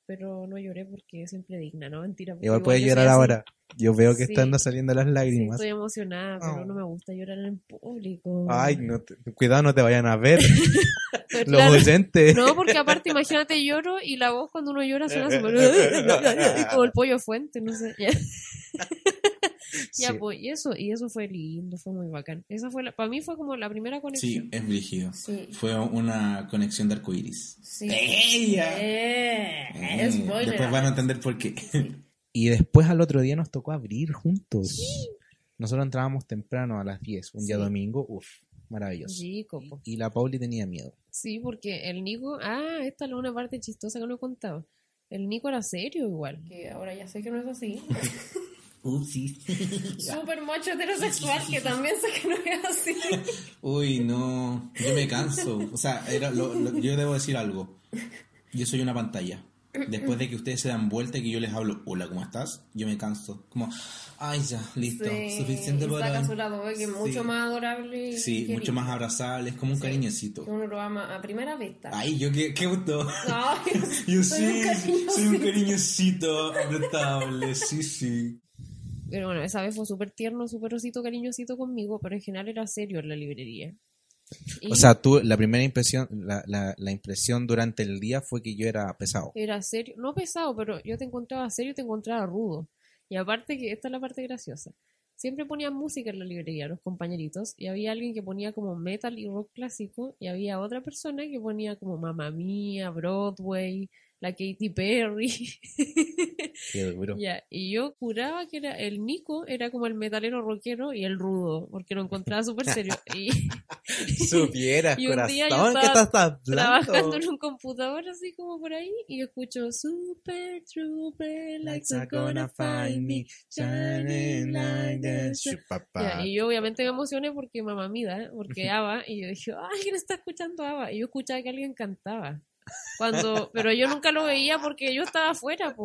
pero no lloré porque es siempre digna, ¿no? Mentira. Igual soy llorar así. ahora. Yo veo que Sí. están saliendo las Sí, lágrimas. estoy emocionada, pero Oh. no me gusta llorar en público. Ay, no te- cuidado, no te vayan a ver los oyentes. No, porque aparte, imagínate, lloro y la voz cuando uno llora suena como el pollo fuente, no sé. Ya, Sí. pues, y eso, y eso fue lindo, fue muy bacán. Esa fue, la, para mí fue como la primera Sí, conexión. es brígido. Sí, Fue una conexión de arcoiris. sí. ¡Ella! Eh, Eh, spoiler. Después van a entender por qué. Y después al otro día nos tocó abrir juntos. Nosotros entrábamos temprano a las 10, un día Sí. domingo. Uf, maravilloso. Y la Pauli tenía miedo. Sí, porque el Nico, ah, esta es una parte chistosa que no he contado. El Nico era serio igual. Que ahora ya sé que no es así. Upsis. Súper macho heterosexual, que también sé que no es así. Uy, no. Yo me canso. O sea, era lo- lo- yo debo decir algo. Yo soy una pantalla. Después de que ustedes se dan vuelta y que yo les hablo, hola, ¿cómo estás? Yo me canso. Como, ay, ya, listo. Suficiente y por saca hoy. su lado, que es mucho Sí. más adorable. y Sí, mucho querido. más abrazable. Es como un Sí. cariñecito. Que uno lo ama a primera vista. Ay, yo qué, qué gusto. Ay, Yo soy un sí, cariñosito. soy un cariñosito apretable, sí, sí. Pero bueno, esa vez fue súper tierno, súper osito, cariñosito conmigo, pero en general era serio en la librería. Y O sea, tú, la primera impresión, la, la, la impresión durante el día fue que yo era pesado. era serio, no pesado, pero yo te encontraba serio y te encontraba rudo. Y aparte que esta es la parte graciosa. Siempre ponían música en la librería, los compañeritos, y había alguien que ponía como metal y rock clásico, y había otra persona que ponía como Mamma Mía, Broadway, la Katy Perry. Qué duro. Ya, y yo juraba que era el Nico era como el metalero rockero y el rudo, porque lo encontraba súper serio. Y Supieras, Y un día yo corazón, ¿qué estaba estás hablando? trabajando en un computador así como por ahí, y escucho Super Trooper, like they're gonna find me, shining like the sun". Ya, y yo obviamente me emocioné porque mamá mía, porque Ava, y yo dije, ay, ¿quién está escuchando Ava? Y yo escuchaba que alguien cantaba. Cuando, pero yo nunca lo veía porque yo estaba afuera.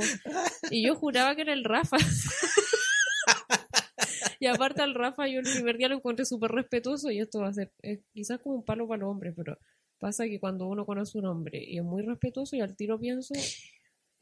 Y yo juraba que era el Rafa. y aparte al Rafa yo el primer día lo encontré súper respetuoso y esto va a ser eh, quizás como un palo para los hombres, pero pasa que cuando uno conoce un hombre y es muy respetuoso y al tiro pienso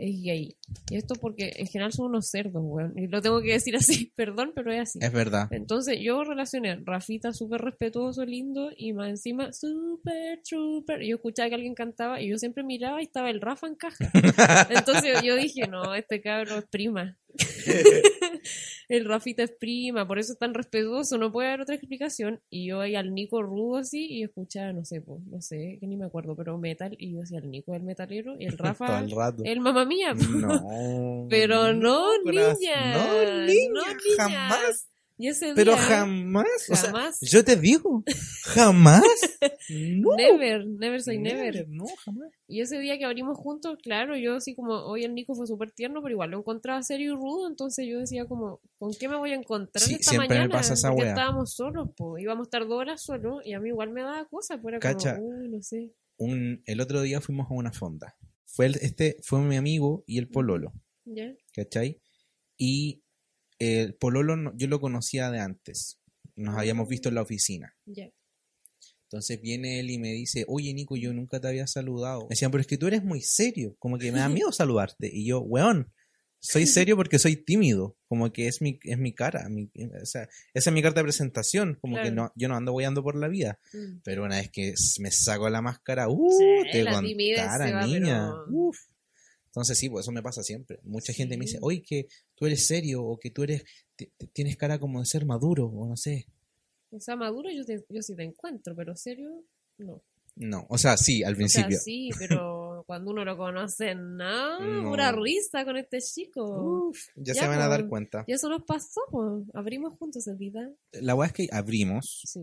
es gay. Y esto porque en general son unos cerdos, weón. Y lo tengo que decir así, perdón, pero es así. Es verdad. Entonces yo relacioné Rafita súper respetuoso, lindo, y más encima super trooper. Y yo escuchaba que alguien cantaba y yo siempre miraba y estaba el Rafa en caja. Entonces yo dije, no, este cabro es prima. el Rafita es prima, por eso es tan respetuoso, no puede haber otra explicación. Y yo ahí al Nico rudo así y escuchaba, no sé, pues, no sé, que ni me acuerdo, pero metal. Y yo decía, el Nico es el metalero y el Rafa el el mamá mía. No. Pero no, niña. No, niña, No, jamás. Y ese Pero día, jamás. O sea, Jamás. yo te digo, jamás. No. Never, never say never. No, jamás. Y ese día que abrimos juntos, claro, yo así como, hoy el Nico fue súper tierno, pero igual lo encontraba serio y rudo, entonces yo decía como, ¿con qué me voy a encontrar Sí, esta siempre me mañana? pasa esa Porque wea. estábamos solos, pues, íbamos a estar dos horas solos y a mí igual me daba cosas, pues era Cacha. como, uy, no sé. Un, el otro día fuimos a una fonda. fue el- este fue mi amigo y el pololo, ¿Ya? ¿cachai? Y el pololo no- yo lo conocía de antes. Nos habíamos visto en la oficina. Ya. Entonces viene él y me dice, oye Nico, yo nunca te había saludado. Me decían, pero es que tú eres muy serio, como que me da miedo saludarte. Y yo, weón, soy serio porque soy tímido, como que es mi, es mi cara, mi- o sea, esa es mi carta de presentación, como que no, yo no ando voyando por la vida. Mm. Pero una vez que me saco la máscara, uh, Sí, te la contara, niña. pero- Uf. Entonces sí, pues eso me pasa siempre. Mucha gente me dice, Sí. oye, que tú eres serio o que tú eres, tienes cara como de ser maduro o no sé. O sea, maduro yo, te- yo sí te encuentro, pero serio, no. No, o sea, sí, al O sea, principio. sí, pero cuando uno lo conoce, no, No. pura risa con este chico. Uf, ya, Ya, se van a dar pues. cuenta. Y eso nos pasó, pues. Abrimos juntos el vida. La weá es que abrimos Sí.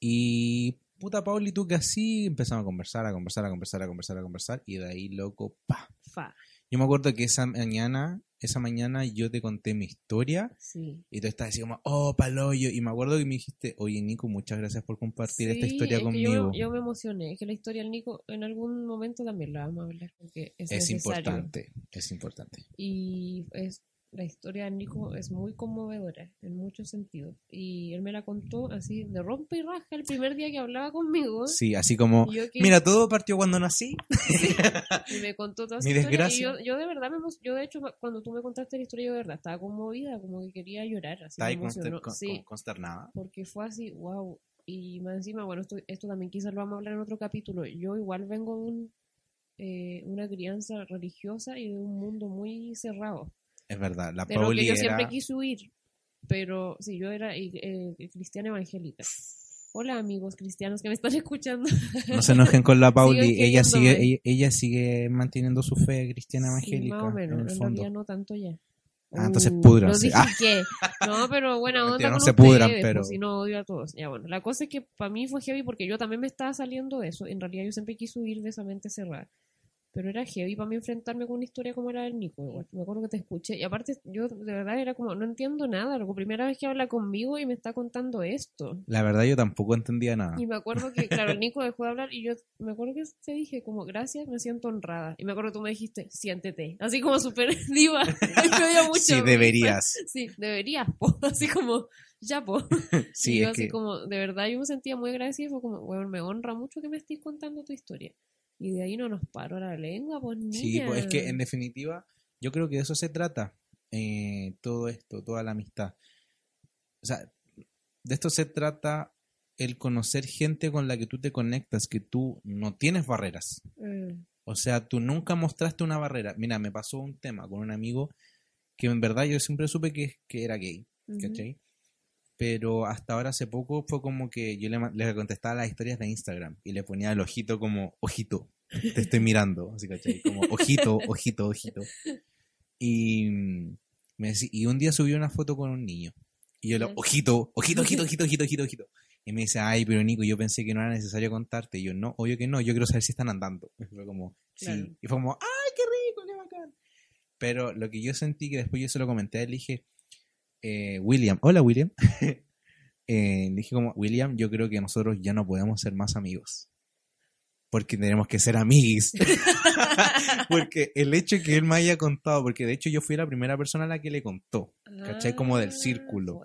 y puta Pauli, tú que así empezamos a conversar, a conversar, a conversar, a conversar, a conversar y de ahí, loco, pa. Fa. Yo me acuerdo que esa mañana, esa mañana yo te conté mi historia Sí. y tú estabas así como, oh, paloyo. Y me acuerdo que me dijiste, oye Nico, muchas gracias por compartir esta historia es conmigo. Yo, yo me emocioné. Es que la historia del Nico en algún momento también la vamos a hablar. Porque es, es necesario. importante, es importante. Y es, la historia de Nico es muy conmovedora en muchos sentidos. Y él me la contó así de rompe y raja el primer día que hablaba conmigo. Sí, así como, que- mira, todo partió cuando nací. y me contó toda Mi desgracia. Y yo, yo de verdad, me yo de hecho, cuando tú me contaste la historia, yo de verdad estaba conmovida, como que quería llorar. Así Estaba conster- con- Sí, con- consternada. porque fue así, wow. Y más encima, bueno, esto, esto también quizás lo vamos a hablar en otro capítulo. Yo igual vengo de un, eh, una crianza religiosa y de un mundo muy cerrado. Es verdad, la De lo Pauli que yo era... siempre quise huir. Pero sí, yo era eh, cristiana evangélica. Hola amigos cristianos que me están escuchando. No se enojen con la Pauli, ella sigue, ella, ella sigue manteniendo su fe cristiana Sí, evangélica más o menos, en el en fondo. realidad no tanto ya. Ah, entonces Uh, púdranse. Lo Ah. No, pero buena No, no se pudran, pero- si no odio a todos. Ya bueno, la cosa es que para mí fue heavy porque yo también me estaba saliendo de eso. En realidad yo siempre quise huir de esa mente cerrada. Pero era heavy para mí enfrentarme con una historia como la del Nico. Igual. Me acuerdo que te escuché. Y aparte, yo de verdad era como, no entiendo nada. La primera vez que habla conmigo y me está contando esto. La verdad yo tampoco entendía nada. Y me acuerdo que, claro, el Nico dejó de hablar y yo me acuerdo que te dije como, gracias, me siento honrada. Y me acuerdo que tú me dijiste, siéntete. Así como súper diva. me mucho Sí, deberías. Sí, deberías, po. Así como, ya, po. Sí, y yo es así que como, de verdad yo me sentía muy agradecida y fue como, bueno, me honra mucho que me estés contando tu historia. Y de ahí no nos paró la lengua, pues niña. Sí, pues es que en definitiva, yo creo que de eso se trata eh, todo esto, toda la amistad. O sea, de esto se trata el conocer gente con la que tú te conectas, que tú no tienes barreras. Mm, O sea, tú nunca mostraste una barrera. Mira, me pasó un tema con un amigo que en verdad yo siempre supe que, que era gay. ¿cachai? Pero hasta ahora hace poco fue como que yo le, le contestaba las historias de Instagram y le ponía el ojito como, ojito, te estoy mirando, así, ¿cachai? Como, ojito, ojito, ojito. Y, mm, me decí- y un día subió una foto con un niño. Y yo, Ya. ojito, ojito, ojito, ojito, ojito, ojito, ojito. Y me dice, ay, pero Nico, yo pensé que no era necesario contarte. Y yo, no, obvio que no, yo quiero saber si están andando. Y fue como, sí. Claro. Y fue como, ay, qué rico, qué bacán. Pero lo que yo sentí, que después yo se lo comenté, le dije, eh, William, hola William. Eh, dije como, William, yo creo que nosotros ya no podemos ser más amigos. Porque tenemos que ser amiguis. porque el hecho que él me haya contado, porque de hecho yo fui la primera persona a la que le contó. ¿Cachai? Como del Ah, círculo.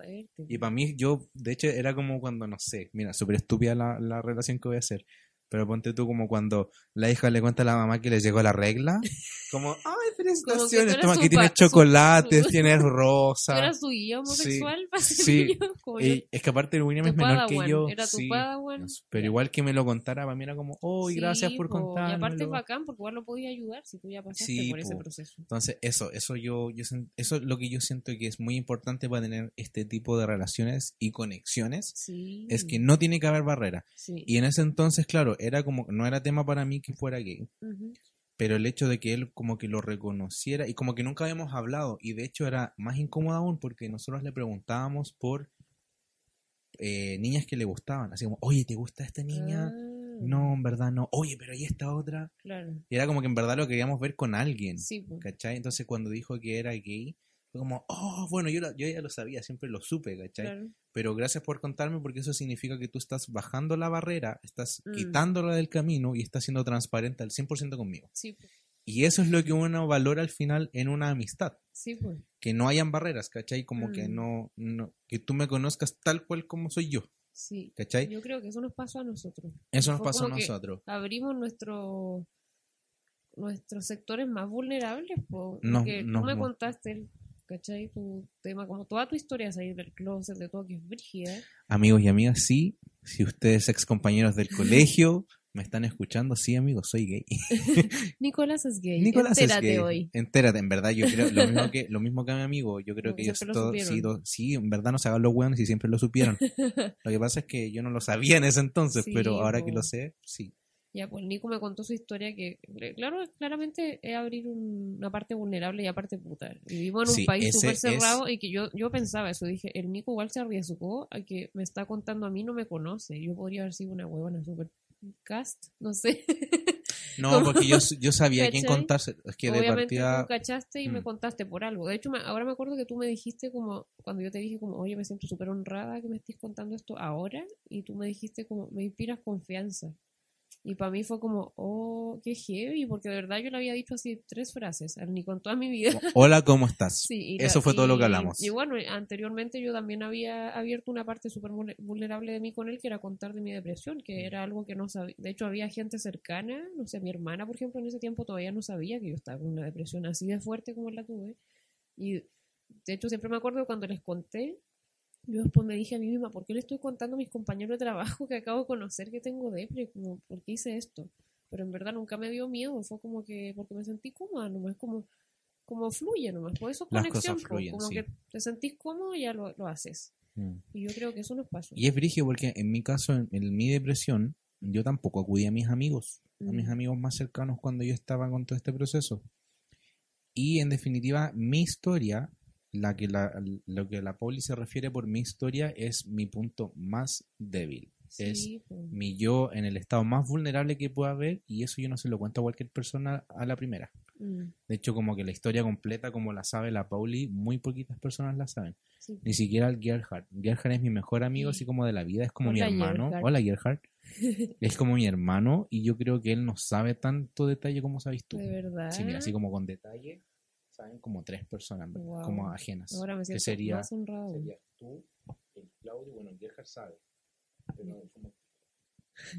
Y para mí, yo, de hecho, era como cuando, no sé, mira, súper estúpida la, la relación que voy a hacer. Pero ponte tú como cuando la hija le cuenta a la mamá que le llegó la regla. Como, ay, Felicitaciones, eres toma, aquí su- tienes ¿Tú rosa. eras su guía homosexual sí. yo, Y es que aparte William es menor que yo. Era tu sí, padawan. pero igual que me lo contara, para mí era como, oh, Sí, gracias por po, Y aparte es bacán porque igual lo podía ayudar si tú ya pasaste Sí, por ese proceso. Entonces, eso, eso yo, yo eso es lo que yo siento que es muy importante para tener este tipo de relaciones y conexiones, Sí. es que no tiene que haber barrera. Sí. Y en ese entonces, claro, era como, no era tema para mí que fuera gay, Ujú. Pero el hecho de que él como que lo reconociera y como que nunca habíamos hablado, y de hecho era más incómodo aún porque nosotros le preguntábamos por eh, niñas que le gustaban, así como, oye, ¿te gusta esta niña? Ah, No, en verdad no. Oye, pero ¿y esta otra? Claro. Y era como que en verdad lo queríamos ver con alguien. Sí, po. ¿Cachai? Entonces cuando dijo que era gay, fue como, oh, bueno, yo, lo- yo ya lo sabía, siempre lo supe, ¿cachai? Claro. Pero gracias por contarme porque eso significa que tú estás bajando la barrera, estás Mm. quitándola del camino y estás siendo transparente al 100% conmigo. Sí, po. Y eso es lo que uno valora al final en una amistad. Sí, pues. Que no hayan barreras, ¿cachai? Como que Mm. no, no, que tú me conozcas tal cual como soy yo, Sí. ¿cachai? Yo creo que eso nos pasó a nosotros. Eso nos pasó a nosotros. Abrimos nuestro, nuestros sectores más vulnerables, po, No, porque no, tú me no. contaste, ¿cachai? Tu tema, como toda tu historia, salir del closet, de todo que es brígida. Amigos y amigas, sí, si ustedes ex compañeros del colegio me están escuchando, sí, amigos, soy gay. Nicolás es gay. Nicolás Entérate es gay. hoy. Entérate, en verdad, yo creo lo mismo que, lo mismo que a mi amigo. Yo creo que ellos todos, sí, supieron. do- sí, en verdad no se hagan los hueones y siempre lo supieron. lo que pasa es que yo no lo sabía en ese entonces, Sí, pero ahora que lo sé, sí. Ya, pues Nico me contó su historia que, claro, claramente es abrir un- una parte vulnerable y aparte puta. Vivimos en un Sí, país súper es- cerrado y que yo, yo pensaba eso, dije, el Nico igual se arriesgó a que me está contando a mí, no me conoce. Yo podría haber sido una huevona super cast, no sé. No, porque yo, yo sabía a quién ¿Cachai? contarse. Es que de Obviamente partida. tú cachaste y me Mm. contaste por algo. De hecho, me- ahora me acuerdo que tú me dijiste como, cuando yo te dije como, oye, me siento súper honrada que me estés contando esto ahora, y tú me dijiste como, me inspiras confianza. Y para mí fue como, oh, qué heavy, porque de verdad yo le había dicho así tres frases, ni con toda mi vida. Hola, ¿cómo estás? Sí, y Eso fue todo lo que y- hablamos. Y bueno, anteriormente yo también había abierto una parte súper vulne- vulnerable de mí con él, que era contar de mi depresión, Mm. que era algo que no sabía. De hecho, había gente cercana, no sé, mi hermana, por ejemplo, en ese tiempo todavía no sabía que yo estaba con una depresión así de fuerte como la tuve. Y de hecho, siempre me acuerdo cuando les conté, yo después me dije a mí misma, ¿por qué le estoy contando a mis compañeros de trabajo que acabo de conocer que tengo depre? Como, ¿Por qué hice esto? Pero en verdad nunca me dio miedo, fue como que, porque me sentí cómoda, nomás como como fluye nomás, por eso es Las conexión, cosas fluyen, como sí. que te sentís cómodo y ya lo, lo haces. Mm. Y yo creo que eso nos pasó. Y es brigio porque en mi caso, en, en mi depresión, yo tampoco acudí a mis amigos, a mis Mm. amigos más cercanos cuando yo estaba con todo este proceso. Y en definitiva, mi historia, la que la, lo que la Pauli se refiere por mi historia, es mi punto más débil. Es mi yo en el estado más vulnerable que pueda haber y eso yo no se lo cuento a cualquier persona a la primera. Mm, De hecho, como que la historia completa, como la sabe la Pauli, muy poquitas personas la saben. sí. Ni siquiera el Gerhard. Gerhard es mi mejor amigo, así como de la vida, es como mi hermano. Gerhard. Hola, Gerhard. es como mi hermano y yo creo que él no sabe tanto detalle como sabes tú. De verdad. Sí, mira, así como con detalle, saben como tres personas, como ajenas. Ahora me que siento sería, más honrado. serías tú, el Claudio, bueno, el Gerhard sabe. Pero como-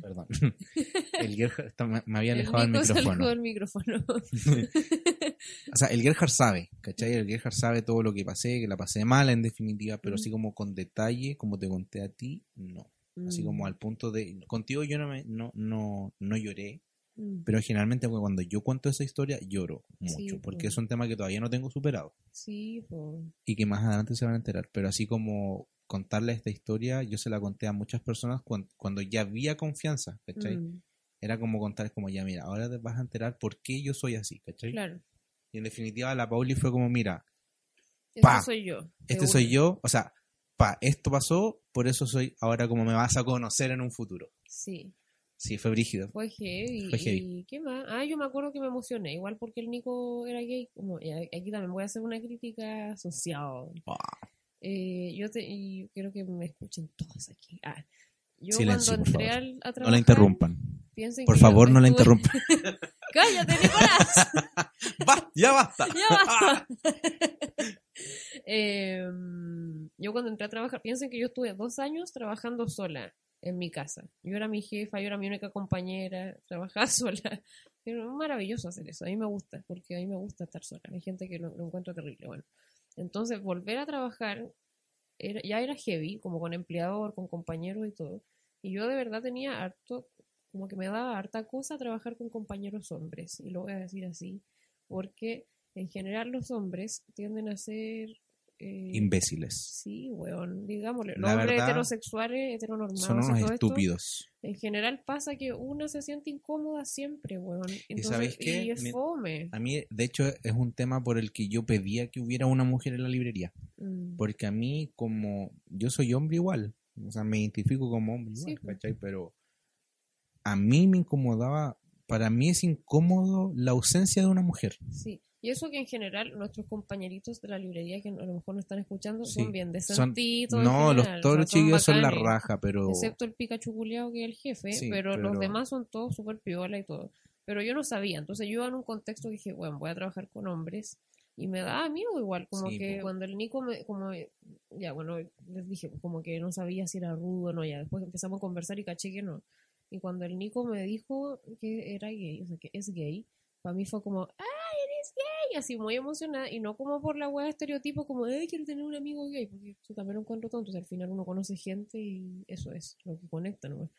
Perdón. El Gerhard está- me, me había El alejado alejó micrófono. del micrófono. O sea, el Gerhard sabe, ¿cachai? El Gerhard sabe todo lo que pasé, que la pasé mal en definitiva, pero Mm. así como con detalle, como te conté a ti, no. Así Mm, como al punto de... Contigo yo no, me, no, no, no lloré, mm, pero generalmente cuando yo cuento esa historia lloro mucho, Sí, porque es un tema que todavía no tengo superado Sí, po. y que más adelante se van a enterar. Pero así como contarle esta historia, yo se la conté a muchas personas cuan- cuando, ya había confianza, ¿cachai? Mm, Era como contar, como ya, mira, ahora te vas a enterar por qué yo soy así, ¿cachai? Claro. Y en definitiva la Pauli fue como, mira, Este Pa. soy yo. este soy yo, o sea, pa, esto pasó, por eso soy ahora como me vas a conocer en un futuro. Sí. Sí, fue brígido. Fue heavy. Fue heavy. ¿Y qué más? Ah, yo me acuerdo que me emocioné. Igual porque el Nico era gay. Como, y aquí también voy a hacer una crítica social. Ah, Eh, yo te, y quiero que me escuchen todos aquí. Ah, yo Silencio, cuando entré al- a no trabajar, la interrumpan. Por yo favor, no la interrumpan. ¡Cállate, Nicolás! ¡Basta! ¡Ya basta! ¡Ya basta! Em, yo cuando entré a trabajar, piensen que yo estuve dos años trabajando sola en mi casa. Yo era mi jefa, yo era mi única compañera, trabajaba sola. Es maravilloso hacer eso, a mí me gusta, porque a mí me gusta estar sola. Hay gente que lo, lo encuentra terrible. Bueno, entonces volver a trabajar era- ya era heavy, como con empleador, con compañeros y todo. Y yo de verdad tenía harto, como que me daba harta cosa trabajar con compañeros hombres, y lo voy a decir así, porque en general los hombres tienden a ser... eh, Imbéciles. Sí, weón, digámosle. Los hombres heterosexuales, heteronormados Son y unos todo esto, estúpidos. en general pasa que una se siente incómoda siempre, weón. Entonces, sabéis qué? Y es Mi- fome. A mí, de hecho, es un tema por el que yo pedía que hubiera una mujer en la librería. Mm, Porque a mí, como yo soy hombre igual, o sea, me identifico como hombre igual, Sí. ¿cachai? Pero a mí me incomodaba, para mí es incómodo la ausencia de una mujer. Sí. Y eso que en general nuestros compañeritos de la librería que a lo mejor no están escuchando Sí, son bien decentitos. en no, los, general, o todos los chiquillos son la raja, pero... Excepto el Pikachu culiao que es el jefe, Sí, pero, pero- los demás son todos súper piola y todo. Pero yo no sabía, entonces yo en un contexto que dije, bueno, voy a trabajar con hombres y me daba miedo igual, como Sí, que po. cuando el Nico me, como, ya bueno, les dije, pues, como que no sabía si era rudo o no, ya después empezamos a conversar y caché que no. Y cuando el Nico me dijo que era gay, o sea, que es gay, para mí fue como, ¡ay, eres gay! Así muy emocionada y no como por la wea de estereotipo, como, ¡ay, quiero tener un amigo gay! Porque eso también lo encuentro tonto, o sea, al final uno conoce gente y eso es lo que conecta, ¿no?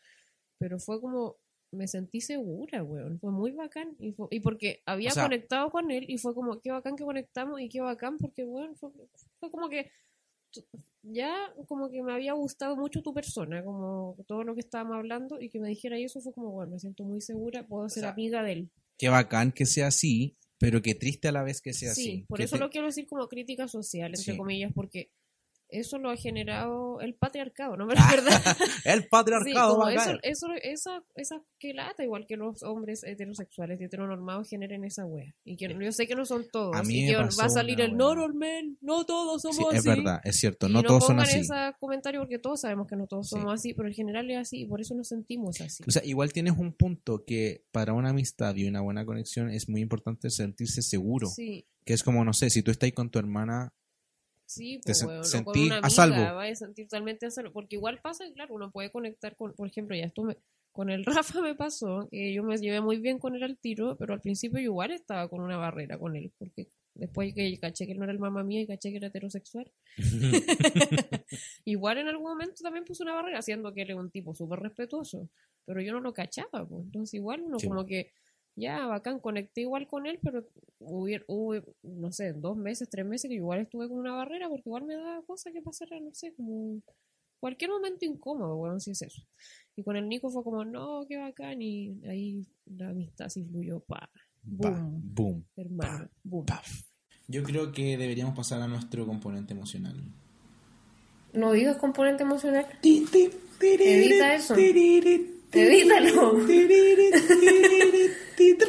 Pero fue como, me sentí segura, weón. Fue muy bacán. Y, fue- y porque había O sea- conectado con él y fue como, qué bacán que conectamos y qué bacán porque, weón, fue, fue como que ya como que me había gustado mucho tu persona, como todo lo que estábamos hablando y que me dijera eso fue como, bueno, me siento muy segura, puedo ser sea, amiga de él. Qué bacán que sea así, pero qué triste a la vez que sea Sí, así. por Que eso te- lo quiero decir como crítica social, entre Sí. comillas, porque eso lo ha generado el patriarcado, ¿no? Pero Ah, es verdad. El Sí, patriarcado a eso, eso, esa, esa que lata, igual que los hombres heterosexuales y heteronormados generen esa wea. Y que yo sé que no son todos. A mí y que va a salir el no, no, men, no todos somos Sí, así. es verdad, es cierto, Y no todos son pongan así. ese comentario porque todos sabemos que no todos Sí. somos así, pero en general es así y por eso nos sentimos así. O sea, igual tienes un punto que para una amistad y una buena conexión es muy importante sentirse seguro. Sí, Que es como, no sé, si tú estás ahí con tu hermana, sí, Te pues, o con una a amiga, salvo. vaya a sentir totalmente a salvo. Porque igual pasa, claro, uno puede conectar con, por ejemplo, ya esto me, con el Rafa me pasó, que yo me llevé muy bien con él al tiro, pero al principio yo igual estaba con una barrera con él, porque después que caché que él no era el mamá mía y caché que era heterosexual, igual en algún momento también puse una barrera, siendo que él es un tipo súper respetuoso, pero yo no lo cachaba, pues. entonces igual uno Sí. como que ya, bacán, conecté igual con él, pero hubo, hubo, no sé, dos meses, tres meses que igual estuve con una barrera porque igual me daba cosa que pasara, no sé, como cualquier momento incómodo, weón, si es eso. Y con el Nico fue como, no, qué bacán, y ahí la amistad sí fluyó, pa, pa, boom, boom. hermano, boom. paf. Yo creo que deberíamos pasar a nuestro componente emocional. No digas componente emocional. Edita eso. Edítalo.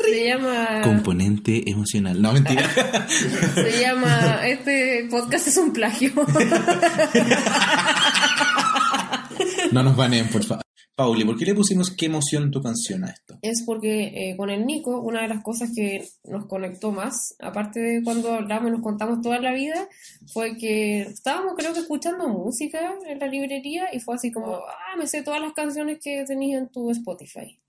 Se llama. Componente emocional. No, mentira. Se llama. Este podcast es un plagio. no nos baneen, por favor. Pauli, ¿por qué le pusimos qué emoción tu canción a esto? es porque eh, con el Nico, una de las cosas que nos conectó más, aparte de cuando hablamos y nos contamos toda la vida, fue que estábamos, creo que, escuchando música en la librería y fue así como, ah, me sé todas las canciones que tenías en tu Spotify.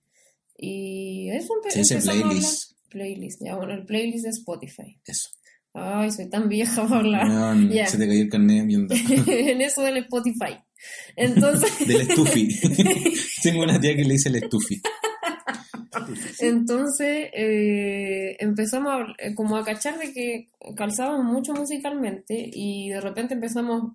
Y eso Se dice playlist. Playlist, ya, bueno, el playlist de Spotify. Eso. Ay, soy tan vieja para hablar. Ya. Se te cayó el carnet viendo. en eso del Spotify. Entonces, Del estufi. Tengo una tía que le dice el estufi. entonces eh, empezamos a, como a cachar de que calzábamos mucho musicalmente y de repente empezamos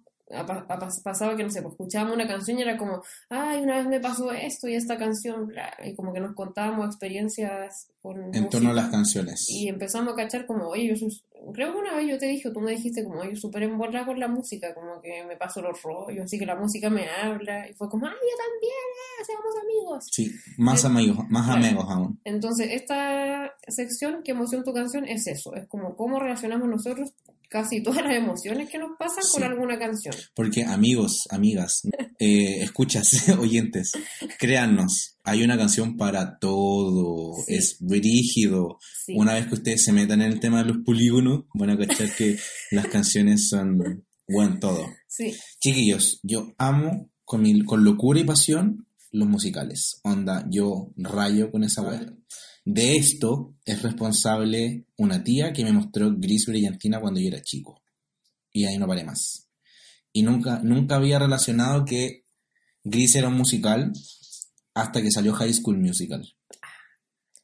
pasaba que no sé, pues escuchábamos una canción y era como, ay, una vez me pasó esto y esta canción, bla", y como que nos contábamos experiencias con En torno a música. las canciones. Y empezamos a cachar como, oye, yo soy, creo que una vez yo te dije, tú me dijiste como, oye, súper embolada con la música, como que me paso los rollos, así que la música me habla, y fue como, ay, yo también, eh, seamos amigos. Sí, más Eh, amigos, más claro. amigos aún. Entonces, esta sección, ¿qué emoción tu canción? Es eso, es como cómo relacionamos nosotros casi todas las emociones que nos pasan con Sí. alguna canción. Porque amigos, amigas, eh, escuchas, oyentes, créannos, hay una canción para todo. Sí. Es brígido. Sí. Una vez que ustedes se metan en el tema de los polígonos, van a cachar que las canciones son buen todo. Sí, Chiquillos, yo amo con, mi- con locura y pasión los musicales. Onda, yo rayo con esa weá. De esto es responsable una tía que me mostró Gris Brillantina cuando yo era chico. Y ahí no paré más. Y nunca, nunca había relacionado que Gris era un musical hasta que salió High School Musical.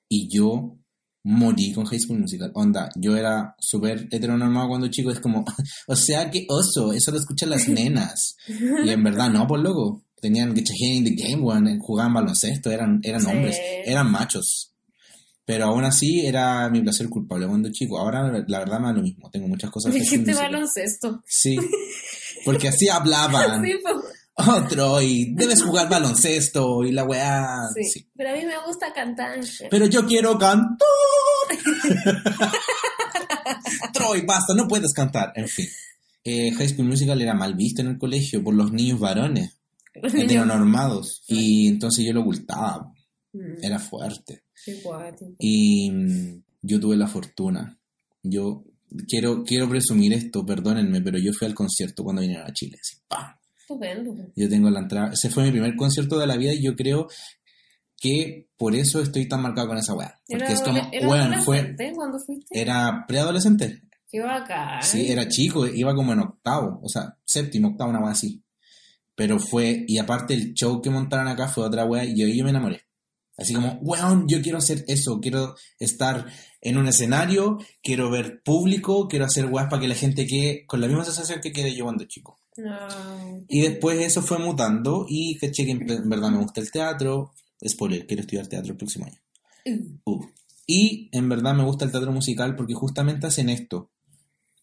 Y yo morí con High School Musical. Onda, yo era súper heteronormado cuando chico. Es como, o sea, que oso, eso lo escuchan las nenas. Y en verdad, no, por loco. Tenían Hand in the Game One, jugaban baloncesto, eran, eran Sí. hombres, eran machos. Pero aún así era mi placer culpable cuando chico. Ahora la verdad me da lo mismo. Tengo muchas cosas que dijiste baloncesto. Sí. Porque así hablaban. Sí, po. Oh, Troy, debes jugar baloncesto y la weá. Sí. Sí. Pero a mí me gusta cantar. Pero yo quiero cantar. Troy, basta, no puedes cantar. En fin. Eh, High School Musical era mal visto en el colegio por los niños varones, heteronormados. Y entonces yo lo ocultaba. Mm, Era fuerte. qué. Y mm, yo tuve la fortuna. Yo quiero, quiero presumir esto, perdónenme, pero yo fui al concierto cuando vinieron a Chile. así, ¡pam! Estupendo. Yo tengo la entrada. Ese fue mi primer concierto de la vida y yo creo que por eso estoy tan marcado con esa weá. Porque Era es como, era weón, fue, adolescente cuando fuiste? era preadolescente. Qué bacán. Sí, era chico, iba como en octavo, o sea, séptimo, octavo, una weá así. Pero fue, y aparte el show que montaron acá fue otra weá y yo, yo me enamoré. Así como, weón, yo quiero hacer eso, quiero estar en un escenario, quiero ver público, quiero hacer weas para que la gente quede con la misma sensación que quedé yo cuando chico. No. Y después eso fue mutando y caché que en verdad me gusta el teatro. Spoiler, quiero estudiar teatro el próximo año. Uh. Y en verdad me gusta el teatro musical porque justamente hacen esto.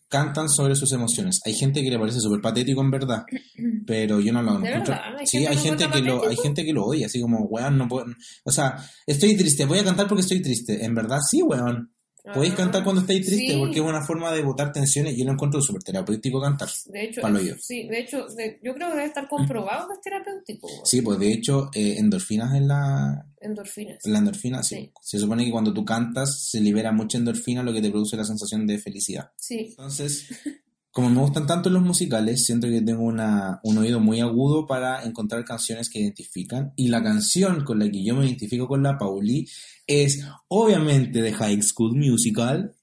Cantan sobre sus emociones. Hay gente que le parece súper patético en verdad, pero yo no lo ¿De encuentro. Sí, hay gente que lo, hay gente que lo odia, así como, weón, no puedo. O sea, estoy triste, voy a cantar porque estoy triste. En verdad, sí, weón. Podéis Ah, cantar cuando estáis triste sí. porque es una forma de botar tensiones. Yo lo encuentro súper terapéutico cantar. De hecho, Palo yo. sí, de hecho, de- yo creo que debe estar comprobado que es terapéutico. Sí, pues de hecho, eh, endorfinas en la, Endorfinas. La endorfina, sí. Sí. Se supone que cuando tú cantas se libera mucha endorfina, lo que te produce la sensación de felicidad. Sí. Entonces, como me gustan tanto los musicales, siento que tengo una, un oído muy agudo para encontrar canciones que identifican. Y la canción con la que yo me identifico con la Pauli es obviamente de High School Musical,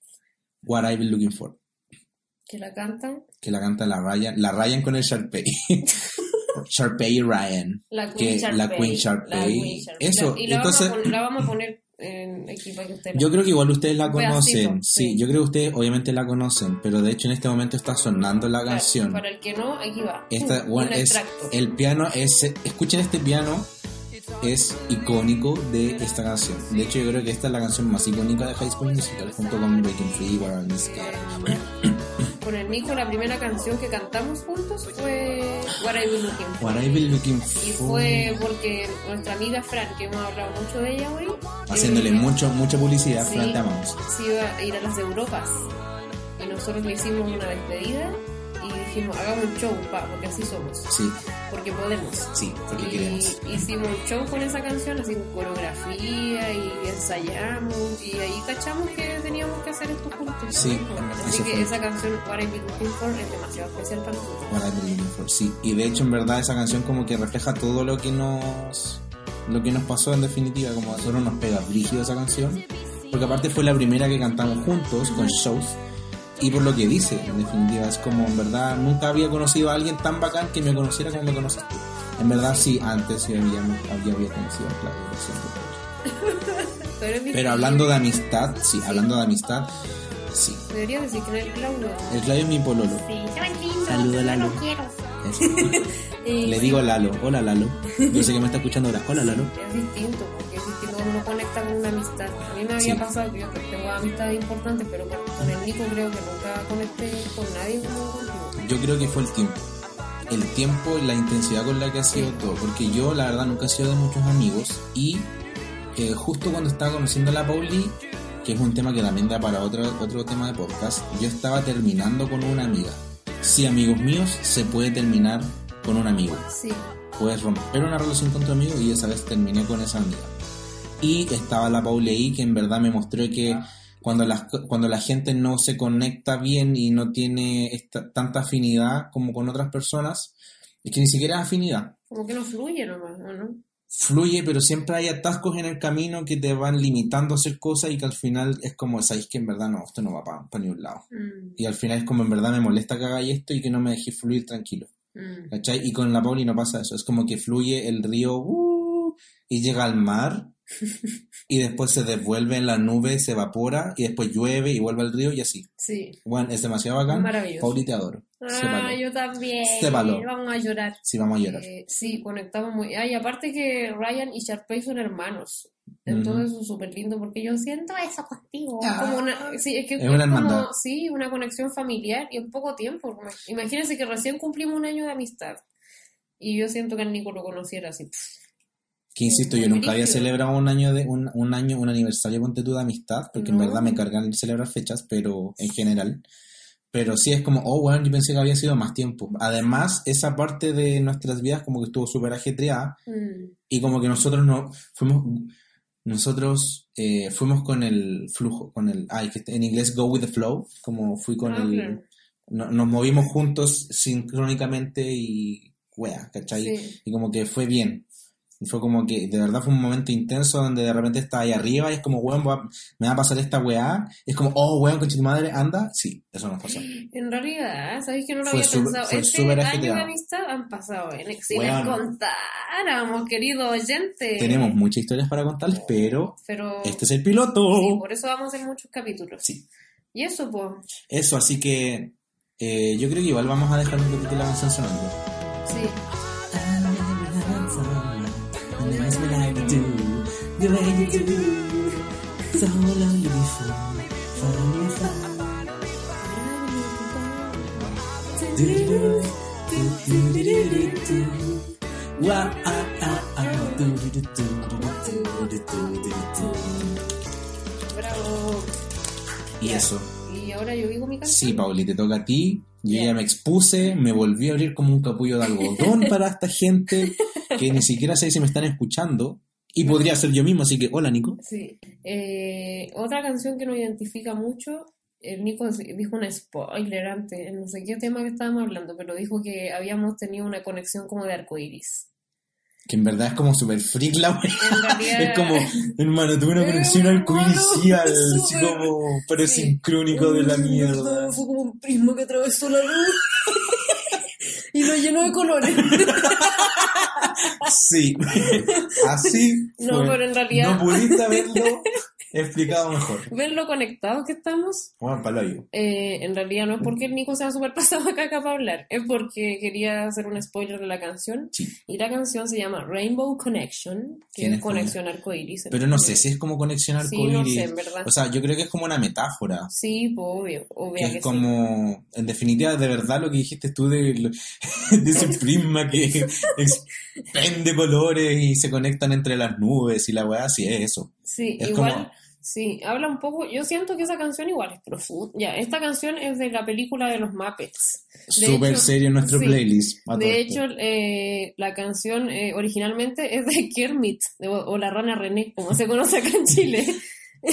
What I've Been Looking For, Que la cantan. que la canta la Ryan, la Ryan con el Sharpay. Sharpay y Ryan. La Que Queen Sharpay. la Queen Sharpay. la Queen Sharpay. Eso, Y la, entonces- vamos a, pon- la vamos a poner en equipo que usted Yo creo que igual ustedes la Un pedacito, conocen, sí, sí. yo creo que ustedes obviamente la conocen, pero de hecho en este momento está sonando la Claro, canción. Para el que no, aquí va. Esta, bueno, es, el piano es, escuchen este piano, es icónico de esta canción. De hecho yo creo que esta es la canción más icónica de High School Musical, junto con Breaking Free, Sky. Eh, Con el Nico, la primera canción que cantamos juntos fue What I Been Looking For. What Been Looking Y For. fue porque nuestra amiga Fran, que hemos hablado mucho de ella hoy, Haciéndole eh, mucho, mucha publicidad, sí, Fran, te amamos. se iba a ir a las Europas. Y nosotros le hicimos una despedida y dijimos, hagamos un show, pa, porque así somos, Sí, porque podemos. sí, porque Y queremos. hicimos un show con esa canción, con coreografía y ensayamos y ahí cachamos que teníamos que hacer esto juntos. Sí, Así que fue. esa canción, What I Been Looking For, es demasiado especial para nosotros. What Been Looking For, sí. Y de hecho, en verdad, esa canción como que refleja todo lo que nos lo que nos pasó en definitiva, como a nosotros nos pega brígido esa canción, porque aparte fue la primera que cantamos juntos con shows, y por lo que dice, en definitiva, es como, en verdad, nunca había conocido a alguien tan bacán que me conociera como me conoces tú. En verdad, sí, antes sí había, había, había conocido a Claudio, lo siento. Pero, Pero hablando de amistad, sí, hablando de amistad, sí. Debería decir que no es Claudio. El Claudio es mi pololo. Sí, lindo. Saludo, Lalo. Lo quiero. Y Le digo Lalo, hola Lalo. Yo sé que me está escuchando ahora, hola Lalo. Es distinto, porque es distinto cuando uno conecta con una amistad. A mí me había Sí. pasado que yo tengo amistades importantes, pero con, el Nico creo que nunca conecté con nadie como contigo. Yo creo que fue el tiempo. El tiempo y la intensidad con la que ha sido todo. Porque yo, la verdad, nunca he sido de muchos amigos. Y eh, justo cuando estaba conociendo a la Pauli, que es un tema que también da para otro, otro tema de podcast, yo estaba terminando con una amiga. Sí, amigos míos, se puede terminar con un amigo. Sí, Puedes romper una relación con tu amigo y esa vez terminé con esa amiga. Y estaba la Pauli ahí que en verdad me mostró que cuando la, cuando la gente no se conecta bien y no tiene esta- tanta afinidad como con otras personas, es que ni siquiera es afinidad. como que no fluye nomás, ¿o ¿no? Fluye, pero siempre hay atascos en el camino que te van limitando a hacer cosas y que al final es como, sabéis que en verdad no, esto no va para ni un lado. Mm, Y al final es como en verdad me molesta que hagáis esto y que no me dejéis fluir tranquilo. mm. ¿Cachai? Y con la Pauli no pasa eso. Es como que fluye el río uh, y llega al mar y después se devuelve en la nube, se evapora y después llueve y vuelve al río y así. Sí. Bueno, es demasiado bacán. Maravilloso. Pauli, te adoro. Ah, yo también. Sépalo. Vamos a llorar. Sí, vamos a llorar. Eh, sí, conectamos muy. Ay, aparte que Ryan y Sharpay son hermanos. Entonces eso es súper lindo porque yo siento eso contigo. Ah. como una, sí, es que Es una como, sí, una conexión familiar y en poco tiempo. Imagínense que recién cumplimos un año de amistad. Y yo siento que el Nico lo conociera así. Que insisto, yo nunca había celebrado un año de un, un año, un aniversario tú de amistad, porque en verdad me cargan celebrar fechas, pero en general. Pero sí es como, oh, bueno, yo pensé que había sido más tiempo. Además, esa parte de nuestras vidas como que estuvo súper ajetreada mm, y como que nosotros no fuimos nosotros eh, fuimos con el flujo, con el, ay, que en inglés go with the flow, como fui con Ah, el, claro. no- nos movimos juntos sincrónicamente y, wea, ¿cachai? Sí. Y como que fue bien. Y fue como que de verdad fue un momento intenso donde de repente estaba ahí arriba y es como, weón, va- me va a pasar esta weá. Y es como, oh, weón, con tu madre, anda. Sí, eso nos pasó. En realidad, ¿sabéis que no lo Fue había súper- pensado? este año de amistad han pasado en Si les contáramos, querido oyente. Tenemos muchas historias para contarles, pero Pero este es el piloto. sí, por eso vamos a hacer muchos capítulos. Sí. Y eso, pues, Eso, así que eh, yo creo que igual vamos a dejar un poquito la canción sonando. sí. Bravo. Y eso. Y ahora yo digo mi canción. Sí, Pauli, te toca a ti. Yo ya me expuse, me volví a abrir como un capullo de algodón para esta gente que ni siquiera sé si me están escuchando. Y podría ser yo mismo, así que hola, Nico. Sí. Eh, otra canción que nos identifica mucho, el Nico dijo un spoiler antes, no sé qué tema que estábamos hablando, pero dijo que habíamos tenido una conexión como de arcoiris. Que en verdad es como súper freak la realidad, Es como, hermano, tuve una Eh, conexión arcoiricial, así como, pero sincrónico de la mierda. Fue como un prisma que atravesó la luz y lo llenó de colores. Sí, así. No, fue. pero en realidad- No pudiste haberlo explicado mejor. ¿Ven lo conectados que estamos? Juan Palayo. Eh, en realidad no es porque el Nico sea súper pasado acá acá para hablar, es porque quería hacer un spoiler de la canción. Sí. Y la canción se llama Rainbow Connection, que ¿Quién es es conexión arcoíris. en Pero no sé si es como conexión Sí, no sé, en verdad. O sea, yo creo que es como una metáfora. Sí, pues obvio, obvio Que que, es como, en definitiva, de verdad lo que dijiste tú de, de ese prisma que expende colores y se conectan entre las nubes y la weá, sí es eso. sí. Sí, es igual, como- sí, habla un poco, yo siento que esa canción igual es profunda. Ya, esta canción es de la película de los Muppets. De Súper hecho, serio en nuestro sí. playlist. De hecho, eh, la canción eh, originalmente es de Kermit, de- o la rana René, como se conoce acá en Chile.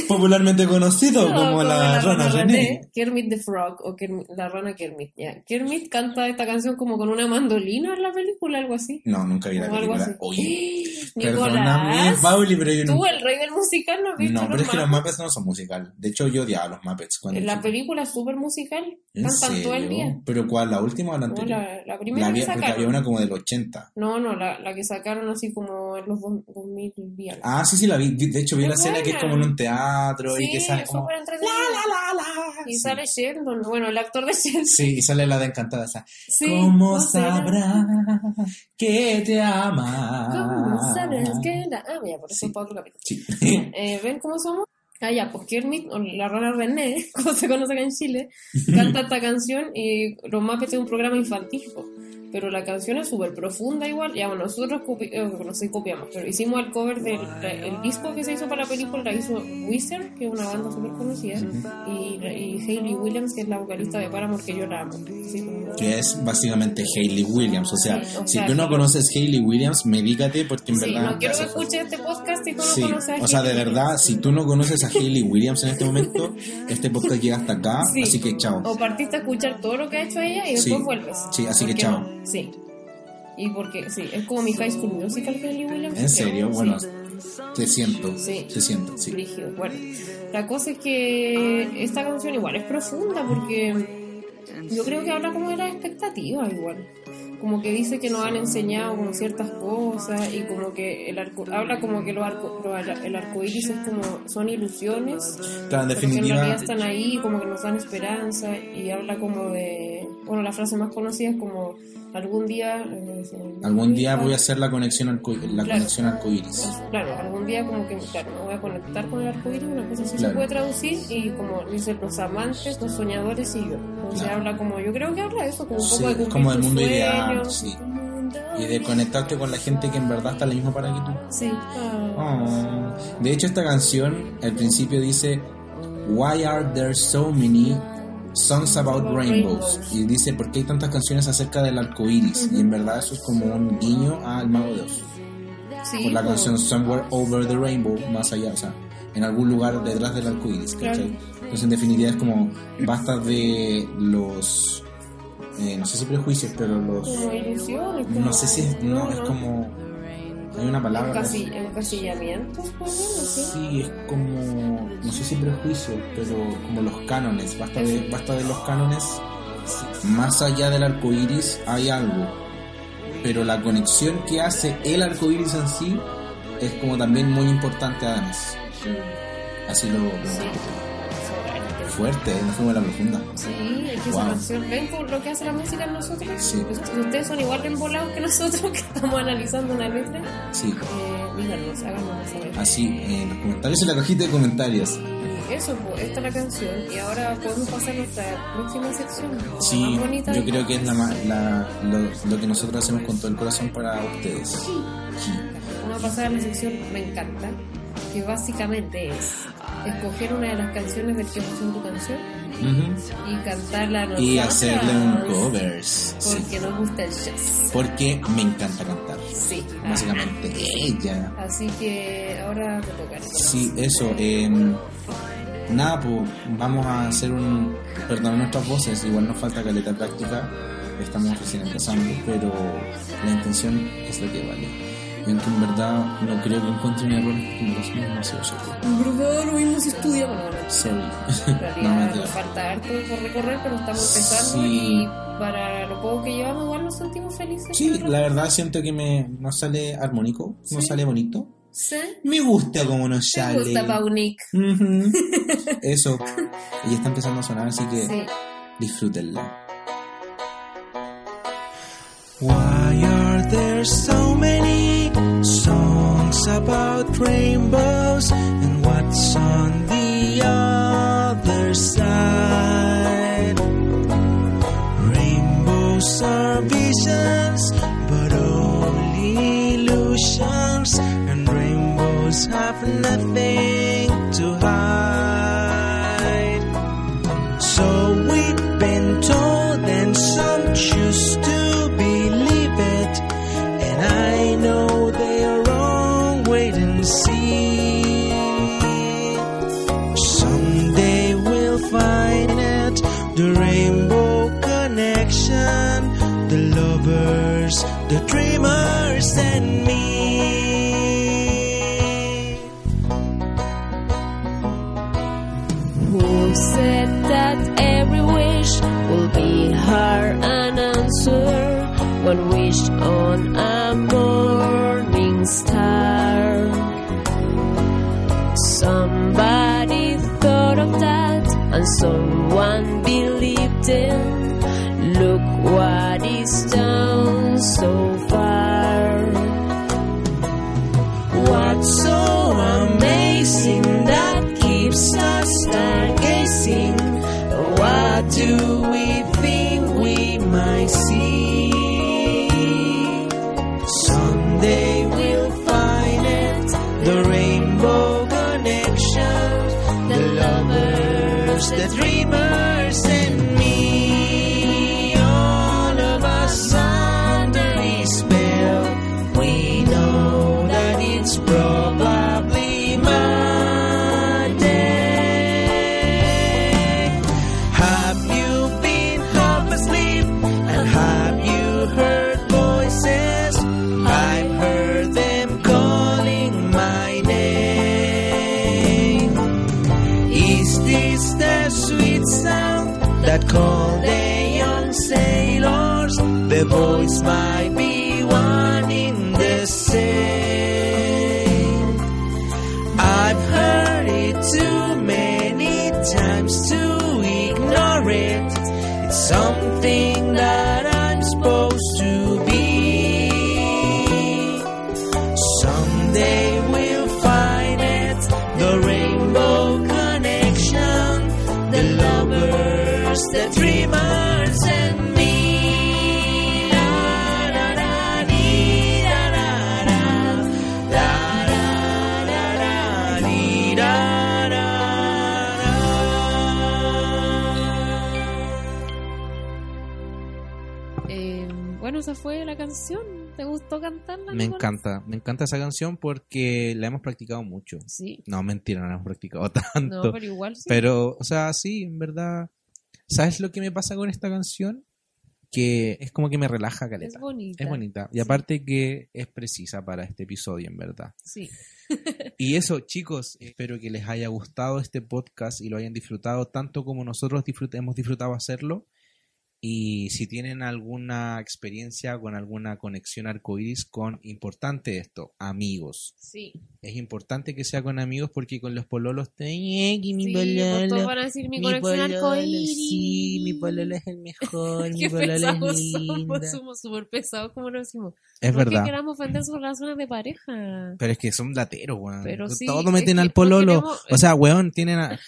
popularmente conocido No, como, la, rana René. Kermit the Frog o Kermit- la rana Kermit. ya. Kermit canta esta canción como con una mandolina en la película, algo así. No, nunca vi la algo película. así. Oye, perdóname, Pauli, pero yo no. tú, el rey del musical, no has visto No, pero los es que los Muppets? No son musical. De hecho, yo odiaba los Muppets cuando La película es súper musical, ¿En cantan todo el día. ¿Pero cuál? ¿La última o la No, anterior? la, la primera La que porque sacaron. había una como del 80. No, no, la, la que sacaron así como en los dos- 2000 y algo. Ah, sí, sí, la vi. De hecho, vi Es la escena que es como en un teatro y Sí, que sale como... súper entretenida. Y Sí. sale Sheldon, bueno, el actor de Sheldon. Sí, y sale la de Encantada esa. Sí, ¿Cómo ¿cómo será? sabrás que te ama? ¿Cómo sabes que la... Ah, ya, por eso para otro capítulo. Sí. Eh, ¿Ven cómo somos? Ah, ya, pues Kermit, la rana René, como se conoce acá en Chile, canta esta canción y Los Muppets es un programa infantil. Pero la canción es súper profunda igual. Ya, bueno, nosotros copi- eh, no sé, copiamos, pero hicimos el cover del el disco que se hizo para la película, la hizo Wizard, que es una banda súper conocida, y, y Hayley Williams, que es la vocalista de Paramore, que yo la amo. Como- que es básicamente Hayley Williams. O sea, Sí, o si sea, tú no conoces Hayley Williams, medícate porque en Sí, verdad... no quiero que escuches este podcast y tú no conoces a o sea, de verdad, si tú no conoces a Hayley Williams en este momento, este podcast llega hasta acá, Sí. así que chao. O partiste a escuchar todo lo que ha hecho ella y después vuelves. Sí, así que chao. no- Sí. Y porque, sí, es como mi High School Musical Hayley Williams. ¿En creo, serio? sí. Bueno, te siento, Sí. te siento, sí. Brígido. Bueno, la cosa es que esta canción igual es profunda porque yo creo que habla como de las expectativas igual. Como que dice que nos han enseñado como ciertas cosas y como que el arco, habla como que los arco, el arco iris es como, son ilusiones Claro, en pero que en realidad están ahí, como que nos dan esperanza y habla como de, bueno, la frase más conocida es como algún día, eh, se- algún día voy a hacer la conexión arco, la Claro. conexión arcoíris. Claro, algún día como que, claro, me voy a conectar con el arcoíris, una cosa así Claro. se puede traducir y como dicen los amantes, los soñadores y yo. Entonces Claro. habla como, yo creo que habla de eso, como un Sí, poco de como del tus mundo sueños, ideal, sí. Y de conectarte con la gente que en verdad está lo mismo para que tú. Sí. Oh. De hecho, esta canción al principio dice Why are there so many songs about rainbows? Y dice ¿por qué hay tantas canciones acerca del arco iris? Y en verdad eso es como un guiño al mago de Oz. Sí, por la canción Somewhere Over the Rainbow, más allá, o sea, en algún lugar detrás del arco iris, ¿cachai? Claro. Entonces, en definitiva, es como basta de los. eh, no sé si prejuicios, pero los. No sé si es. No, es como. Hay una palabra. Encasi- encasillamiento. Sí, es como. No sé si prejuicios, pero como los cánones. Basta de, basta de los cánones. Más allá del arco iris hay algo. Pero la conexión que hace el arco iris en sí es como también muy importante, además. Así lo. lo- Sí. Fuerte. fuerte, ¿eh? no fuimos a la profunda. Sí, es que Wow. canción, ven por lo que hace la música en nosotros. Sí. Ustedes son igual de embolados que nosotros que estamos analizando una letra. Sí. Eh, díganos, háganos saber. Así, en los comentarios, en la cajita de comentarios. Y eso, pues, esta es la canción. Y ahora podemos pasar a nuestra próxima sección. Sí, bonita yo creo que es la, la- lo, lo que nosotros hacemos con todo el corazón para ustedes. Sí. Vamos a pasar a la sección Me encanta, que básicamente es escoger una de las canciones del que puso tu canción y cantarla a. Y hacerle un covers. Sí. Porque nos gusta el jazz. Porque me encanta cantar. Sí. Básicamente, ella. Así que ahora te toca. Sí, eso. em, nada, pues vamos a hacer un. Perdón nuestras voces, igual nos falta caleta práctica. Estamos recién empezando, pero la intención es lo que vale. Y aunque en verdad no creo que encuentren errores me los mismos demasiado serio. En verdad, lo mismo se estudia. Bueno, bueno, Sorry. en no, realidad mentira. nos falta harto por recorrer, pero estamos empezando Sí. y para lo poco que llevamos igual nos sentimos felices. Sí, la verdad siento que me nos sale armónico, nos Sí. sale bonito. ¿Sí? Me gusta como nos ¿Te sale. gusta, Paunic? Ujú. Eso. Y está empezando a sonar, así que Sí. disfrútenla. Why are there so many songs about rainbows and what's on the other side? Rainbows are visions, but only illusions, and rainbows have nothing the dreamers, and me. Who said that every wish will be her an answer? One wish on a morning star. Somebody thought of that and someone believed in. Look what is done esa fue la canción ¿Te gustó cantarla? Me encanta, me encanta esa canción porque la hemos practicado mucho. Sí. No, mentira, no la hemos practicado tanto. No, pero igual sí. Pero, o sea, sí, en verdad. ¿Sabes lo que me pasa con esta canción? Que es como que me relaja, es caleta. bonita. Es bonita. Y Sí. aparte que es precisa para este episodio, en verdad. Sí. Y eso, chicos, espero que les haya gustado este podcast y lo hayan disfrutado tanto como nosotros disfrut- hemos disfrutado hacerlo. Y si tienen alguna experiencia con alguna conexión arcoíris con, importante esto, amigos. Sí. Es importante que sea con amigos porque con los pololos te... "Eh, que mi Sí, pololo, van a decir mi, mi conexión pololo. Sí, mi pololo es el mejor, mi pololo es pesados linda. somos, somos súper pesados, como lo decimos. Es es verdad. que queramos ofender sus relaciones de pareja. Pero es que son lateros, weón. Pero sí, Todos es meten al pololo. queremos- O sea, weón, tienen a,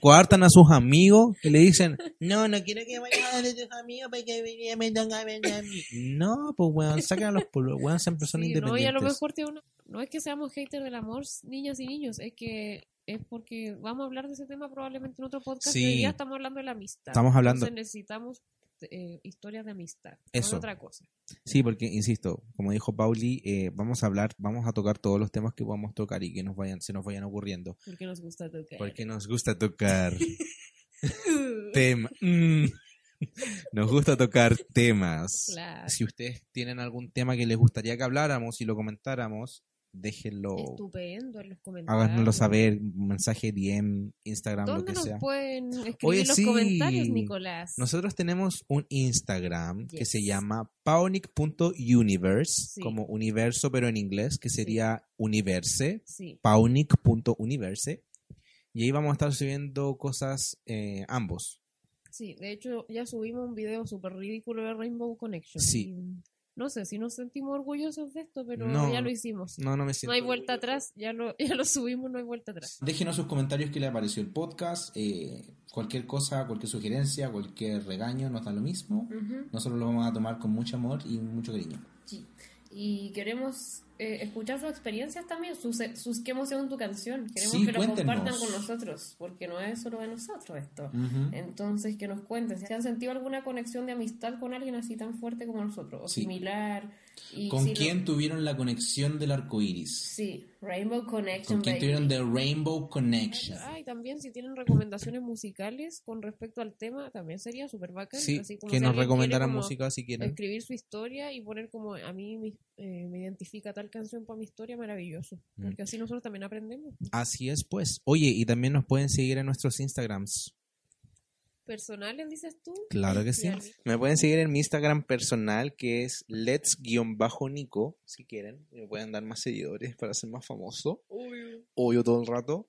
coartan a sus amigos que le dicen, no, no quiero que vayas de tus amigos porque me a ver a mí. No, pues weón, saquen a los pololos, weón, sean personas Sí, no, y a independientes. lo mejor tiene una- no es que seamos haters del amor, niñas y niños, es que es porque vamos a hablar de ese tema probablemente en otro podcast. Sí. y día estamos hablando de la amistad. Estamos hablando- Entonces necesitamos eh, historias de amistad, Eso. otra cosa. Sí, porque, insisto, como dijo Pauli, eh, vamos a hablar, vamos a tocar todos los temas que podamos tocar y que nos vayan, se nos vayan ocurriendo. Porque nos gusta tocar. Porque nos gusta tocar temas. Mm. Nos gusta tocar temas. Claro. Si ustedes tienen algún tema que les gustaría que habláramos y lo comentáramos, déjenlo, Estupendo en los comentarios. háganoslo saber, mensaje, DM, Instagram, lo ¿Dónde que nos sea. pueden escribir Oye, los sí. comentarios, Nicolás? Nosotros tenemos un Instagram que se llama paunic.universe, Sí. como universo pero en inglés, que sería universe, Sí, paunic.universe. Y ahí vamos a estar subiendo cosas eh, ambos. sí. De hecho, ya subimos un video súper ridículo de Rainbow Connection. Sí. Y No sé si nos sentimos orgullosos de esto, pero No. ya lo hicimos. No, no me No siento. hay vuelta atrás, ya lo, ya lo subimos, no hay vuelta atrás. Déjenos sus comentarios qué les pareció el podcast, eh, cualquier cosa, cualquier sugerencia, cualquier regaño, nos da lo mismo. Nosotros lo vamos a tomar con mucho amor y mucho cariño. Sí. Y queremos eh, escuchar sus experiencias también, sus, sus qué emoción tu canción. Queremos Sí, que lo compartan con nosotros, porque no es solo de nosotros esto. Ujú. Entonces, que nos cuenten si han sentido alguna conexión de amistad con alguien así tan fuerte como nosotros, o Sí. similar. Y ¿Con si quién tuvieron la conexión del arco iris? Sí, Rainbow Connection. ¿Con quién baby. tuvieron The Rainbow Connection? Ah, y también si tienen recomendaciones musicales con respecto al tema, también sería súper bacán. Sí, así como que si nos recomendaran música si quieren. Escribir su historia y poner como a mí me, eh, me identifica tal canción para mi historia, maravilloso. Mm. Porque así nosotros también aprendemos. Así es, pues. Oye, y también nos pueden seguir en nuestros Instagrams. ¿Personales, dices tú? Claro que sí. Me pueden seguir en mi Instagram personal, que es let's-nico, si quieren. Me pueden dar más seguidores para ser más famoso. Obvio todo el rato.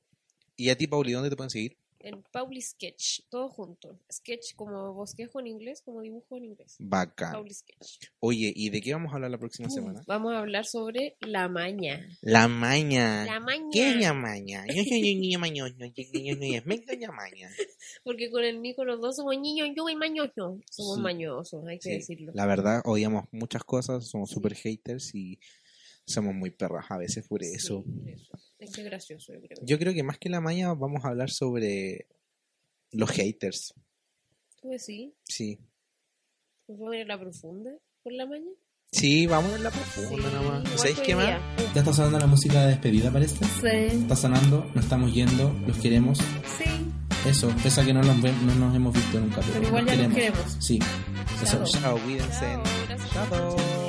Y a ti, Pauli, ¿dónde te pueden seguir? En Pauli Sketch, todo junto. Sketch como bosquejo en inglés, como dibujo en inglés. Bacán. Pauli Sketch. Oye, ¿y de qué vamos a hablar la próxima semana? Vamos a hablar sobre la maña. La maña. La maña. ¿Qué es la maña? Yo soy niño mañoso. Un niño me la maña. Porque con el Nico los dos somos niños, yo y mañoso. Somos Sí. mañosos, hay que Sí, decirlo. La verdad, odiamos muchas cosas, somos super haters y somos muy perras a veces por Sí, eso. Es que gracioso, yo creo. Yo creo que más que la maña vamos a hablar sobre los haters. Pues sí, Sí. nos vamos a ir a la profunda con la maña. Sí, vamos en la profunda Sí, nada más. igual ¿Sabéis que qué más? ¿Ya está sonando la música de despedida, parece? Sí. Está sonando, nos estamos yendo, los queremos. Sí, Eso, pese a que no nos, no nos hemos visto nunca. pero igual ya nos queremos. Sí, eso. Chao. Chao, cuídense. Chao, gracias. Chao.